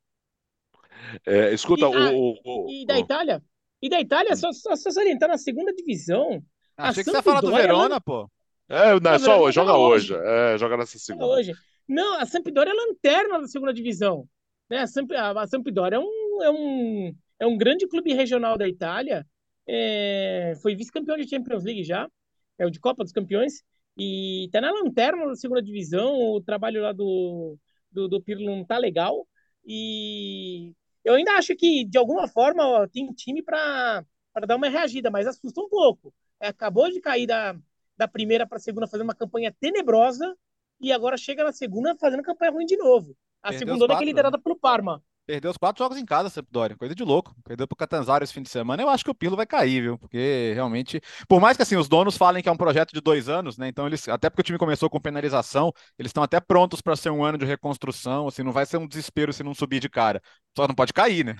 é escuta, e, o, o, E da Itália? E da Itália, só, só, só salientar na segunda divisão, Achei que você ia falar do Verona, pô. É, não, é só hoje, joga hoje. hoje. É, joga nessa segunda. Hoje. Não, a Sampdoria é lanterna da segunda divisão. Né? A, Samp, a Sampdoria é um, é, um, é um grande clube regional da Itália. É, foi vice-campeão de Champions League já, é o de Copa dos Campeões, e tá na lanterna da segunda divisão. O trabalho lá do, do, do Pirlo não tá legal. E eu ainda acho que, de alguma forma, ó, tem time para dar uma reagida, mas assusta um pouco. É, acabou de cair da, da primeira para a segunda, fazendo uma campanha tenebrosa, e agora chega na segunda fazendo campanha ruim de novo. A Perdeu segunda é liderada pelo Parma. Perdeu os quatro jogos em casa, Sampdoria. Coisa de louco. Perdeu pro Catanzaro esse fim de semana. Eu acho que o Pirlo vai cair, viu? Porque realmente. Por mais que assim, os donos falem que é um projeto de dois anos, né? Então, eles. Até porque o time começou com penalização, eles estão até prontos para ser um ano de reconstrução. Assim, não vai ser um desespero se não subir de cara. Só não pode cair, né?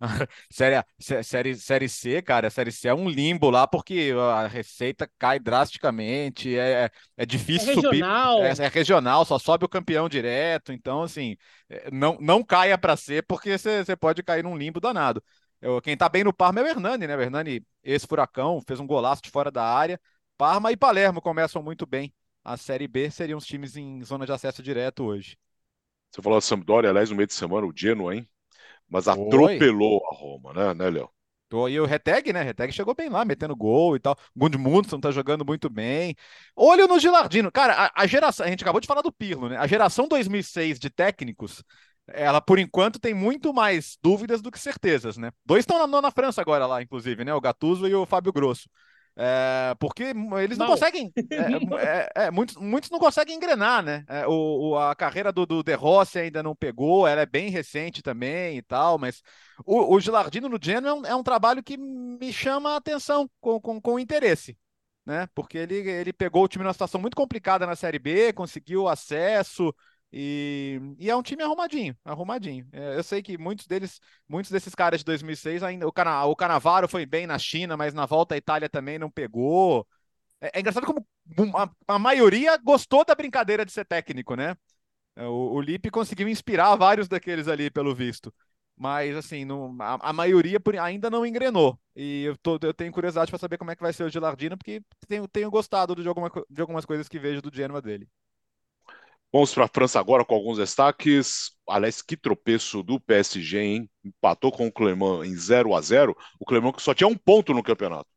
[laughs] série, série, série C, cara, a Série C é um limbo lá, porque a receita cai drasticamente, é, é, é difícil é regional. subir. É, é, regional, só sobe o campeão direto. Então, assim, é, não, não caia para C, porque você pode cair num limbo danado. Eu, quem tá bem no Parma é o Hernani, né? O Hernani, esse furacão, fez um golaço de fora da área. Parma e Palermo começam muito bem. A Série B seriam os times em zona de acesso direto hoje. Você falou da Sampdoria, aliás, no meio de semana, o Genoa, hein? Mas atropelou Oi. a Roma, né, né Léo? E o Reteg, né? Reteg chegou bem lá, metendo gol e tal. Gundmundson tá jogando muito bem. Olho no Gilardino. Cara, a, a, geração. A gente acabou de falar do Pirlo, né? A geração 2006 de técnicos, ela por enquanto tem muito mais dúvidas do que certezas, né? Dois estão na, na França agora lá, inclusive, né? O Gattuso e o Fábio Grosso. É, porque eles não, não conseguem. É, é, é, muitos, muitos não conseguem engrenar, né? É, o, o, a carreira do, do De Rossi ainda não pegou, ela é bem recente também e tal, mas o, o Gilardino no Genoa um, é um, trabalho que me chama a atenção com, com, com interesse. Né? Porque ele, ele pegou o time numa situação muito complicada na Série B, conseguiu acesso, e, e, é um time arrumadinho, arrumadinho. É, eu sei que muitos deles, muitos desses caras de 2006 ainda, o, Cana, o Canavaro foi bem na China, mas na volta à Itália também não pegou. É, é engraçado como a, a, maioria gostou da brincadeira de ser técnico, né? É, o, o Lipe conseguiu inspirar vários daqueles ali, pelo visto. Mas, assim, no, a, a, maioria ainda não engrenou. E eu, tô, eu tenho curiosidade para saber como é que vai ser o Gilardino, porque tenho, tenho gostado de, alguma, de algumas coisas que vejo do Genoa dele. Vamos para a França agora com alguns destaques. Aliás, que tropeço do PSG, hein? Empatou com o Clermont em 0 a 0 O Clermont que só tinha um ponto no campeonato.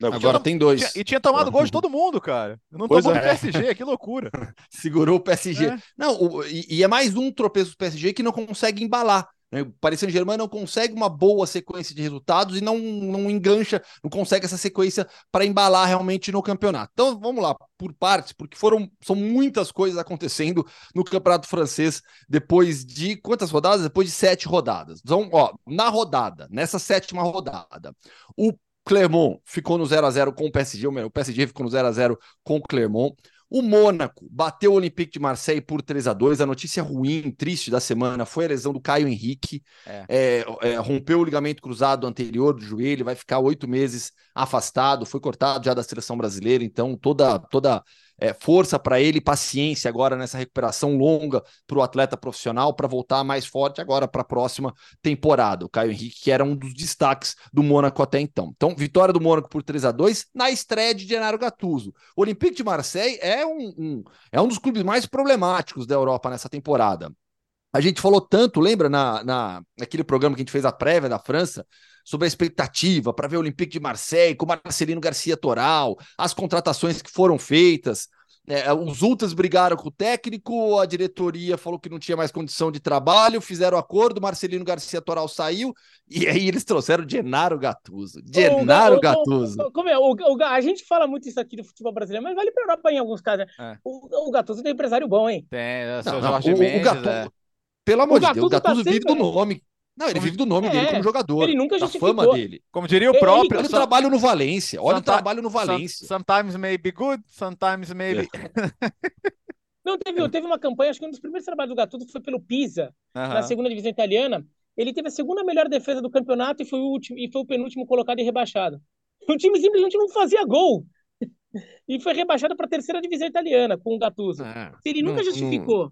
Não, Agora tinha, tem dois. Tinha, e tinha tomado gol de todo mundo, cara. Não pois tomou é. o PSG, que loucura. [laughs] Segurou o PSG. É. Não, o, e, e, é mais um tropeço do PSG que não consegue embalar. Né? O Paris Saint-Germain não consegue uma boa sequência de resultados e não, não engancha, não consegue essa sequência para embalar realmente no campeonato. Então vamos lá, por partes, porque foram são muitas coisas acontecendo no campeonato francês depois de quantas rodadas? Depois de sete rodadas. Então, ó, na rodada, nessa sétima rodada, o Clermont ficou no 0 a 0 com o PSG, o PSG ficou no 0 a 0 com o Clermont. O Mônaco bateu o Olympique de Marseille por 3 a 2 A notícia ruim, triste da semana foi a lesão do Caio Henrique. É. É, é, rompeu o ligamento cruzado anterior do joelho, vai ficar oito meses afastado. Foi cortado já da seleção brasileira, então toda toda é, força para ele, paciência agora nessa recuperação longa para o atleta profissional para voltar mais forte agora para a próxima temporada. O Caio Henrique, que era um dos destaques do Mônaco até então. Então, vitória do Mônaco por 3 a 2 na estreia de Gennaro Gattuso. O Olympique de Marseille é um, um, é um dos clubes mais problemáticos da Europa nessa temporada. A gente falou tanto, lembra, na, na, naquele programa que a gente fez a prévia da França, sobre a expectativa para ver o Olympique de Marseille, com Marcelino Garcia Toral, as contratações que foram feitas. É, os Ultras brigaram com o técnico, a diretoria falou que não tinha mais condição de trabalho, fizeram acordo, Marcelino Garcia Toral saiu, e aí eles trouxeram Genaro Gattuso. Genaro Gattuso. Como é? O, o, a gente fala muito isso aqui do futebol brasileiro, mas vale para a Europa em alguns casos. Né? É. O, o Gattuso tem empresário bom, hein? Tem, é, não, não, Jorge o, Mendes, o Gattuso, é. Pelo amor de Deus, o Gattuso tá vive do nome. Não, ele vive do nome é, dele como jogador. Ele nunca da fama dele. Como diria o próprio. Olha o trabalho no Valência. Olha o trabalho no Valência. Sometimes may be good, sometimes maybe. É. [laughs] Não, teve, teve uma campanha, acho que um dos primeiros trabalhos do Gattuso foi pelo Pisa, uh -huh. na segunda divisão italiana. Ele teve a segunda melhor defesa do campeonato e foi o, último, e foi o penúltimo colocado e rebaixado. O time simplesmente não fazia gol. [laughs] E foi rebaixado para a terceira divisão italiana com o Gattuso. Ah, ele nunca justificou.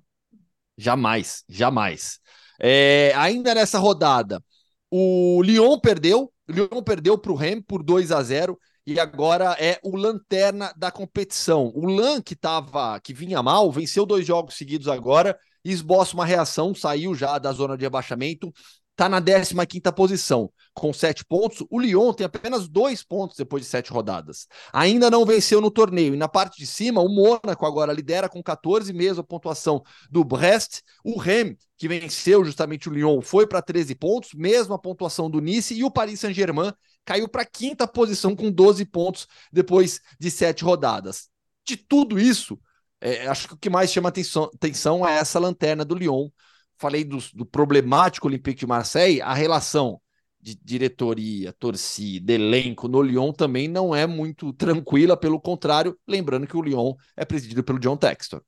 Jamais, jamais. É, ainda nessa rodada, o Lyon perdeu. O Lyon perdeu para o Rem por 2 a 0 e agora é o lanterna da competição. O Lan, que tava, que vinha mal, venceu dois jogos seguidos agora esboça uma reação, saiu já da zona de abaixamento, está na 15 posição, com sete pontos. O Lyon tem apenas dois pontos depois de sete rodadas. Ainda não venceu no torneio. E na parte de cima, o Mônaco agora lidera com 14, mesmo a pontuação do Brest. O Rennes, que venceu justamente o Lyon, foi para 13 pontos, mesmo a pontuação do Nice. E o Paris Saint-Germain caiu para quinta posição com 12 pontos depois de sete rodadas. De tudo isso, é, acho que o que mais chama atenção, atenção é essa lanterna do Lyon, falei do, do problemático Olympique de Marseille, a relação de diretoria, torcida, elenco no Lyon também não é muito [laughs] tranquila, pelo contrário, lembrando que o Lyon é presidido pelo John Textor.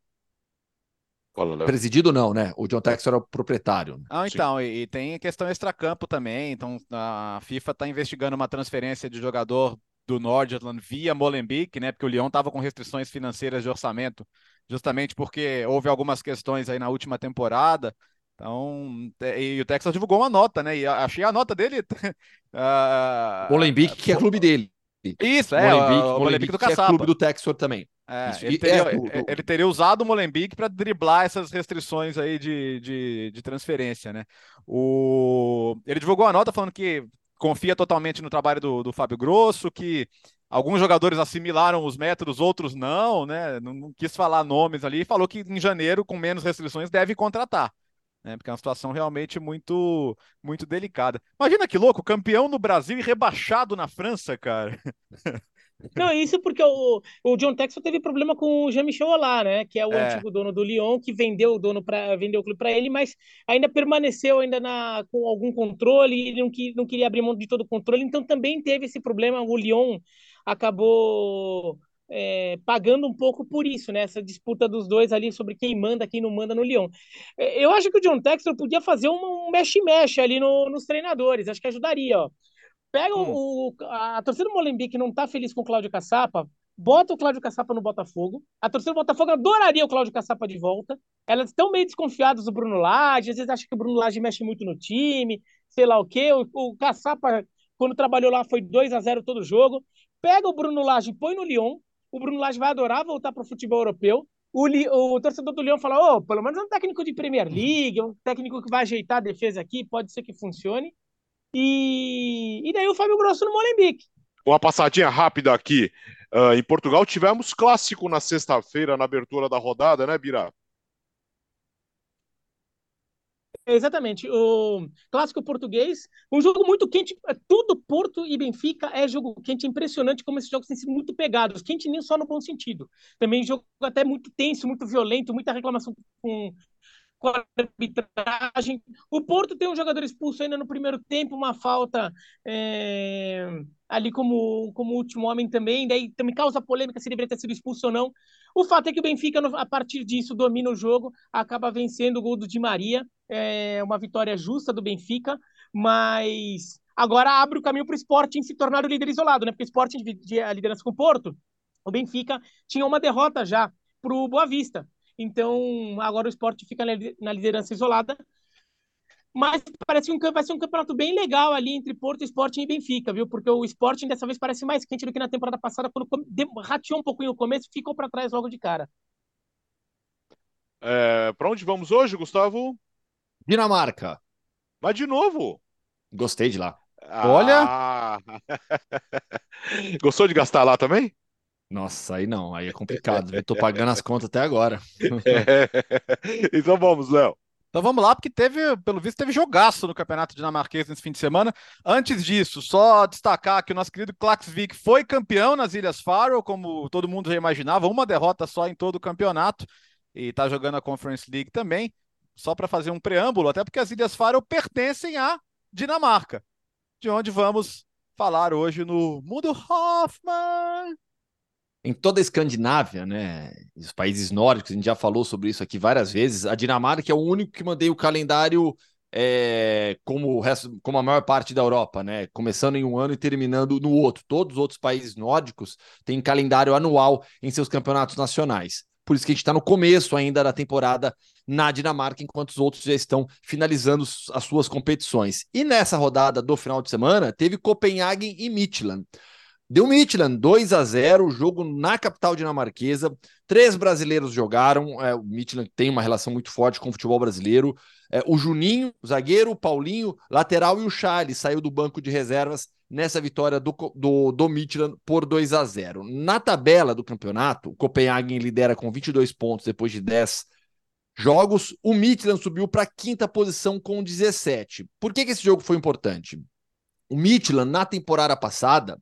Presidido não, né? O John Textor é o proprietário. Ah, então, e, e, tem a questão extracampo também. Então, a FIFA está investigando uma transferência de jogador do Nordjylland via Molenbeek, né? Porque o Lyon estava com restrições financeiras de orçamento, justamente porque houve algumas questões aí na última temporada. Então, e o Texas divulgou uma nota, né? E achei a nota dele. uh, [laughs] Molenbeek, que é clube dele. Isso, é, Molenbeek, o Molenbeek do Caçapa. é clube do Texas também. É, ele, teria, é, ele, teria, usado o Molenbeek para driblar essas restrições aí de, de, de, transferência, né? O... Ele divulgou a nota falando que confia totalmente no trabalho do, do Fábio Grosso, que alguns jogadores assimilaram os métodos, outros não, né? Não, não quis falar nomes ali, e falou que em janeiro, com menos restrições, deve contratar né? Porque é uma situação realmente muito, muito delicada. Imagina que louco, campeão no Brasil e rebaixado na França, cara. [laughs] Não, isso porque o, o John Texel teve problema com o Jean-Michel Olá, né? Que é o é. antigo dono do Lyon, que vendeu o dono para vendeu o clube para ele, mas ainda permaneceu ainda na, com algum controle, ele não, que, não queria abrir mão de todo o controle, então também teve esse problema. O Lyon acabou é, pagando um pouco por isso, né? Essa disputa dos dois ali sobre quem manda, quem não manda no Lyon. É, eu acho que o John Textor podia fazer um mexe-mexe ali no, nos treinadores, acho que ajudaria, ó. Pega hum. o, a torcida do Molenbeek que não tá feliz com o Cláudio Caçapa, bota o Cláudio Caçapa no Botafogo. A torcida do Botafogo adoraria o Cláudio Caçapa de volta. Elas estão meio desconfiadas do Bruno Lage, às vezes acham que o Bruno Lage mexe muito no time, sei lá o quê. O, o Caçapa, quando trabalhou lá, foi 2 a 0 todo jogo. Pega o Bruno Lage e põe no Lyon, o Bruno Lage vai adorar voltar para o futebol europeu. O, o, torcedor do Leão fala: oh, pelo menos é um técnico de Premier League, é um técnico que vai ajeitar a defesa aqui, pode ser que funcione. E, e daí o Fábio Grosso no Molenbeek. Uma passadinha rápida aqui. Uh, em Portugal tivemos clássico na sexta-feira, na abertura da rodada, né, Bira? Exatamente. O clássico português, um jogo muito quente. É tudo Porto e Benfica é jogo quente. Impressionante como esses jogos têm sido muito pegados. Quente nem só no bom sentido. Também jogo até muito tenso, muito violento, muita reclamação com, com a arbitragem. O Porto tem um jogador expulso ainda no primeiro tempo, uma falta é, ali como, como último homem também. Daí também causa polêmica se deveria ter sido expulso ou não. O fato é que o Benfica, a partir disso, domina o jogo, acaba vencendo o gol do Di Maria. É uma vitória justa do Benfica, mas agora abre o caminho para o Sporting se tornar o líder isolado, né? Porque o Sporting dividia a liderança com o Porto. O Benfica tinha uma derrota já para o Boa Vista. Então, agora o esporte fica na liderança isolada. Mas parece que vai ser um campeonato bem legal ali entre Porto, Sporting e Benfica, viu? Porque o Sporting dessa vez parece mais quente do que na temporada passada, quando rateou um pouquinho no começo e ficou para trás logo de cara. É, para onde vamos hoje, Gustavo? Dinamarca. Mas de novo. Gostei de lá. Ah... Olha! [laughs] Gostou de gastar lá também? Nossa, aí não, aí é complicado. Eu tô pagando as contas até agora. [laughs] então vamos, Léo. Então vamos lá, porque teve, pelo visto, teve jogaço no campeonato dinamarquês nesse fim de semana. Antes disso, só destacar que o nosso querido Klaxvik foi campeão nas Ilhas Faroe, como todo mundo já imaginava, uma derrota só em todo o campeonato, e tá jogando a Conference League também, só para fazer um preâmbulo, até porque as Ilhas Faroe pertencem à Dinamarca, de onde vamos falar hoje no Mundo Hoffman em toda a Escandinávia, né, os países nórdicos, a gente já falou sobre isso aqui várias vezes, a Dinamarca é o único que mantém o calendário é, como, o resto, como a maior parte da Europa, né, começando em um ano e terminando no outro. Todos os outros países nórdicos têm calendário anual em seus campeonatos nacionais. Por isso que a gente está no começo ainda da temporada na Dinamarca, enquanto os outros já estão finalizando as suas competições. E nessa rodada do final de semana, teve Copenhagen e Midtjylland. Deu Midland 2 a 0 jogo na capital dinamarquesa. Três brasileiros jogaram. É, o Midland tem uma relação muito forte com o futebol brasileiro. É, o Juninho, o zagueiro, o Paulinho, lateral e o Charles saiu do banco de reservas nessa vitória do, do, do Midland por 2 a 0 Na tabela do campeonato, o Copenhagen lidera com 22 pontos depois de 10 jogos. O Midland subiu para a quinta posição com 17. Por que, que esse jogo foi importante? O Midland, na temporada passada,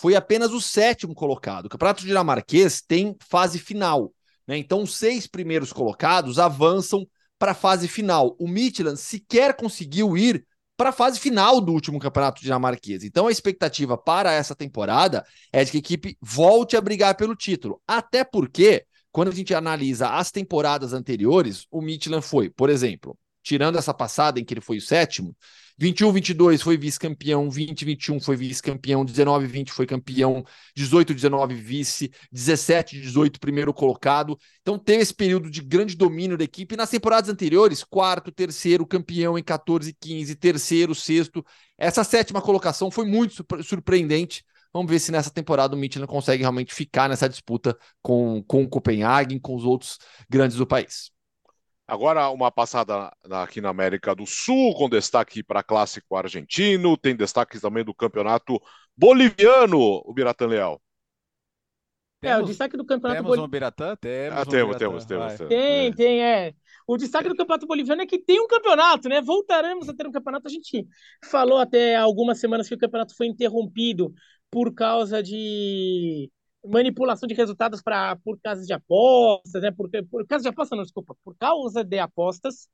foi apenas o sétimo colocado. O Campeonato Dinamarquês tem fase final. Né? Então, os seis primeiros colocados avançam para a fase final. O Midland sequer conseguiu ir para a fase final do último campeonato dinamarquês. Então a expectativa para essa temporada é de que a equipe volte a brigar pelo título. Até porque, quando a gente analisa as temporadas anteriores, o Midland foi, por exemplo, tirando essa passada em que ele foi o sétimo, 21, 22 foi vice-campeão, 20, 21 foi vice-campeão, 19, 20 foi campeão, 18, 19 vice, 17, 18 primeiro colocado. Então teve esse período de grande domínio da equipe. nas temporadas anteriores, quarto, terceiro, campeão em 14, 15, terceiro, sexto. Essa sétima colocação foi muito surpreendente. Vamos ver se nessa temporada o Michelin consegue realmente ficar nessa disputa com, com o Copenhagen, com os outros grandes do país. Agora, uma passada aqui na América do Sul, com destaque para clássico argentino, tem destaques também do campeonato boliviano, o Biratã Leal. É, o destaque do campeonato boliviano. Temos um Biratã? Temos, ah, um temos, temos, temos, temos, Tem, tem, é. O destaque do campeonato boliviano é que tem um campeonato, né? Voltaremos a ter um campeonato. A gente falou até algumas semanas que o campeonato foi interrompido por causa de manipulação de resultados para por causa de apostas, né? Por, por causa de apostas, não, desculpa, por causa de apostas.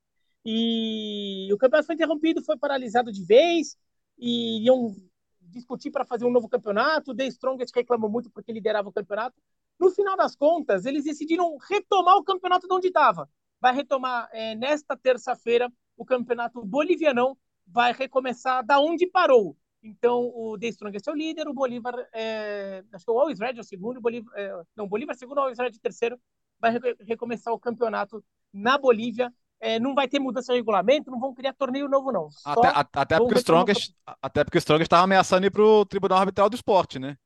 E o campeonato foi interrompido, foi paralisado de vez e iam discutir para fazer um novo campeonato. O The Strongest reclamou muito porque liderava o campeonato. No final das contas, eles decidiram retomar o campeonato de onde estava. Vai retomar é, nesta terça-feira o campeonato bolivianão, vai recomeçar da onde parou. Então, o The Strongest é o líder, o Bolívar, é, acho que o Always Red é o segundo, o Bolívar, é, não, o Bolívar é segundo, o Always Red é terceiro, vai recomeçar o campeonato na Bolívia. É, não vai ter mudança de regulamento, não vão criar torneio novo, não. Até, até, porque o Strongest, até porque o Strongest estava ameaçando ir para o Tribunal Arbitral do Esporte, né?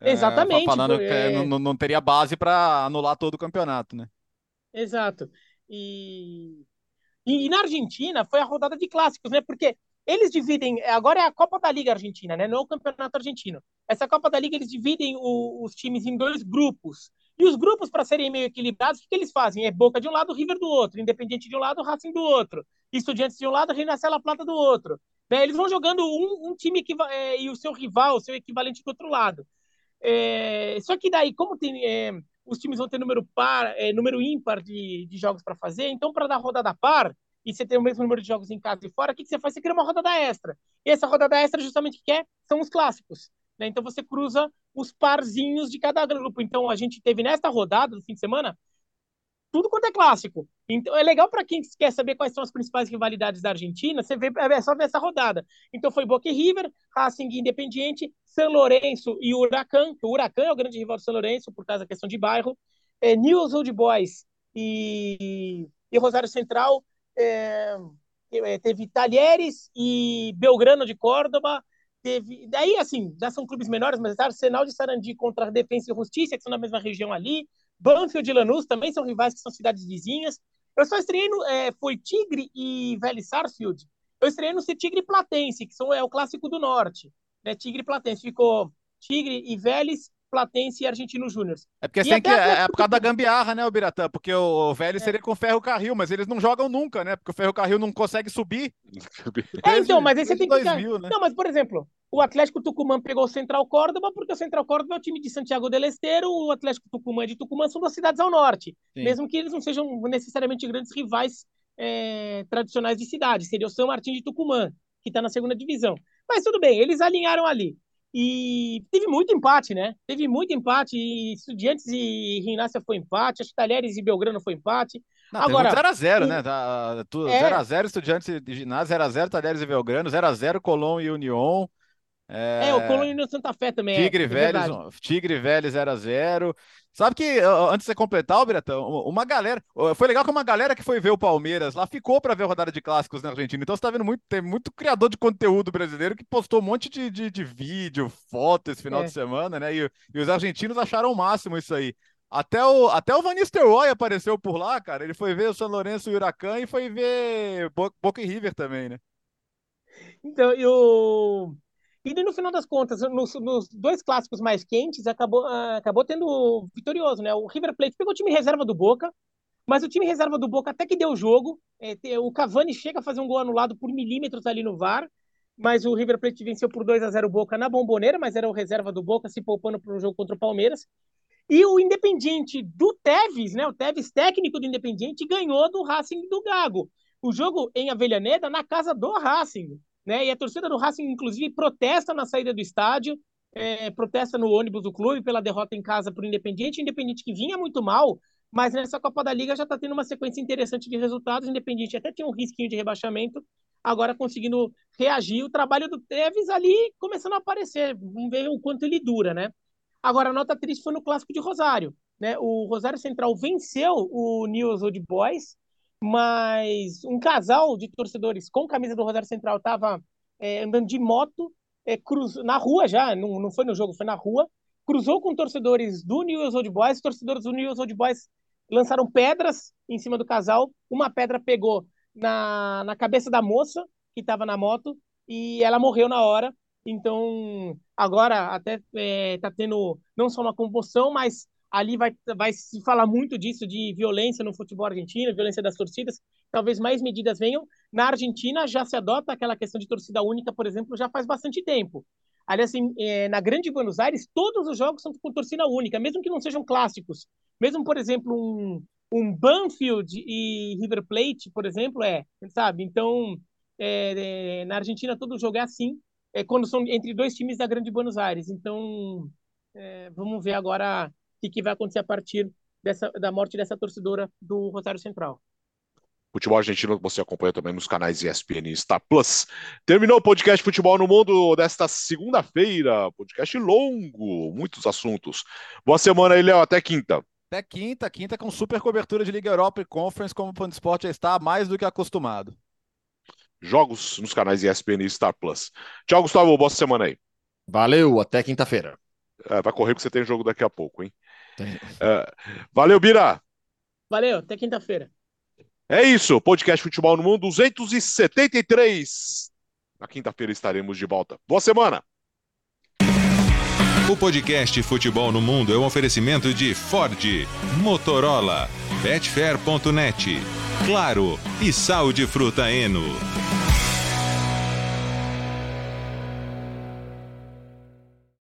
É, Exatamente. falando que não, não teria base para anular todo o campeonato, né? Exato. E... e, e na Argentina foi a rodada de clássicos, né? Porque eles dividem, agora é a Copa da Liga Argentina, né? Não é o Campeonato Argentino. Essa Copa da Liga eles dividem o, os times em dois grupos. E os grupos, para serem meio equilibrados, o que, que, eles fazem? É Boca de um lado, River do outro, Independiente de um lado, Racing do outro, Estudiantes de um lado, Renascela Plata do outro. Né? Eles vão jogando um, um time é, e o seu rival, o seu equivalente do outro lado. É, só que daí, como tem, é, os times vão ter número par, é, número ímpar de, de jogos para fazer, então para dar rodada par, e você tem o mesmo número de jogos em casa e fora, o que, que você faz? Você cria uma rodada extra. E essa rodada extra, justamente, que é? São os clássicos. Né? Então você cruza os parzinhos de cada grupo. Então a gente teve nesta rodada do fim de semana tudo quanto é clássico. Então é legal para quem quer saber quais são as principais rivalidades da Argentina, você vê, é só ver essa rodada. Então foi Boca e River, Racing Independiente, São Lourenço e Huracan. O Huracan é o grande rival do São Lourenço por causa da questão de bairro. É, News Old Boys e, e Rosário Central é, é, teve Talheres e Belgrano de Córdoba, teve. Daí, assim, já são clubes menores, mas Arsenal de Sarandi contra a Defensa e Justiça, que são na mesma região ali. Banfield e Lanús também são rivais que são cidades vizinhas. Eu só estreiei no. É, foi Tigre e Vélez Sarsfield. Eu estreiei no Tigre Platense, que são, é o clássico do norte. Né? Tigre Platense. Ficou Tigre e Vélez Platense e Argentino Júnior. É porque tem que, é, é por causa da gambiarra, né, o Biratã? Porque o velho é. seria com o ferro carril, mas eles não jogam nunca, né? Porque o ferro carril não consegue subir. [laughs] É, então, mas aí você tem que. 2000, né? Não, mas por exemplo, o Atlético Tucumã pegou o Central Córdoba, porque o Central Córdoba é o time de Santiago del Esteiro, o Atlético Tucumã de Tucumã são duas cidades ao norte. Sim. Mesmo que eles não sejam necessariamente grandes rivais é, tradicionais de cidade. Seria o São Martin de Tucumã, que está na segunda divisão. Mas tudo bem, eles alinharam ali. E teve muito empate, né? Teve muito empate. E Estudiantes e Rinácia foi empate. Acho que Talheres e Belgrano foi empate. Não, Agora 0x0, né? 0x0 é... Estudiantes de Ginásio, 0x0 Talheres e Belgrano, 0x0 Colón e União. É, é o Colônia Santa Fé também. Tigre é, Tigre Velho 0x0. Sabe que, antes de você completar, o Biratão, uma galera. Foi legal que uma galera que foi ver o Palmeiras lá ficou para ver a rodada de clássicos na Argentina. Então você tá vendo muito, tem muito criador de conteúdo brasileiro que postou um monte de, de, de vídeo, foto esse final é. de semana, né? E, e, os argentinos acharam o máximo isso aí. Até o, até o Van Nistelrooy apareceu por lá, cara. Ele foi ver o São Lourenço e o Huracan e foi ver Boca e River também, né? Então, eu. E no final das contas, nos, nos dois clássicos mais quentes, acabou, uh, acabou tendo vitorioso, né? O River Plate pegou o time reserva do Boca, mas o time reserva do Boca até que deu jogo. É, o Cavani chega a fazer um gol anulado por milímetros ali no VAR, mas o River Plate venceu por 2 a 0 o Boca na bomboneira, mas era o reserva do Boca se poupando para um jogo contra o Palmeiras. E o Independiente do Teves, né? O Teves técnico do Independiente ganhou do Racing do Gago. O jogo em Avellaneda na casa do Racing né? E a torcida do Racing, inclusive, protesta na saída do estádio, é, protesta no ônibus do clube pela derrota em casa para o Independiente. Independiente que vinha muito mal, mas nessa Copa da Liga já está tendo uma sequência interessante de resultados. Independiente até tinha um risquinho de rebaixamento, agora conseguindo reagir. O trabalho do Teves ali começando a aparecer. Vamos ver o quanto ele dura, né? Agora, a nota triste foi no Clássico de Rosário. Né? O Rosário Central venceu o News Old Boys mas um casal de torcedores com camisa do Rosário Central estava é, andando de moto é, cruz, na rua já, não, não foi no jogo, foi na rua, cruzou com torcedores do New Old Boys, torcedores do New Old Boys lançaram pedras em cima do casal, uma pedra pegou na, na cabeça da moça que estava na moto e ela morreu na hora, então agora até está é, tá tendo não só uma comoção, mas ali vai, vai se falar muito disso, de violência no futebol argentino, violência das torcidas. Talvez mais medidas venham. Na Argentina já se adota aquela questão de torcida única, por exemplo, já faz bastante tempo. Aliás, assim, é, na Grande Buenos Aires, todos os jogos são com torcida única, mesmo que não sejam clássicos. Mesmo, por exemplo, um, um Banfield e River Plate, por exemplo, é, sabe? Então, é, é, na Argentina todo jogo é assim, é quando são entre dois times da Grande Buenos Aires. Então, é, vamos ver agora que, que vai acontecer a partir dessa, da morte dessa torcedora do Rosário Central. Futebol argentino você acompanha também nos canais ESPN e Star Plus. Terminou o podcast Futebol no Mundo desta segunda-feira. Podcast longo, muitos assuntos. Boa semana aí, Léo. Até quinta. Até quinta, quinta com super cobertura de Liga Europa e Conference, como o Fã Esporte já está mais do que acostumado. Jogos nos canais ESPN e Star Plus. Tchau, Gustavo. Boa semana aí. Valeu, até quinta-feira. É, vai correr porque você tem jogo daqui a pouco, hein? É, valeu, Bira. Valeu, até quinta-feira. É isso, podcast Futebol no Mundo 273. Na quinta-feira estaremos de volta. Boa semana. O podcast Futebol no Mundo é um oferecimento de Ford, Motorola, Betfair.net, Claro e Sal de Fruta Eno.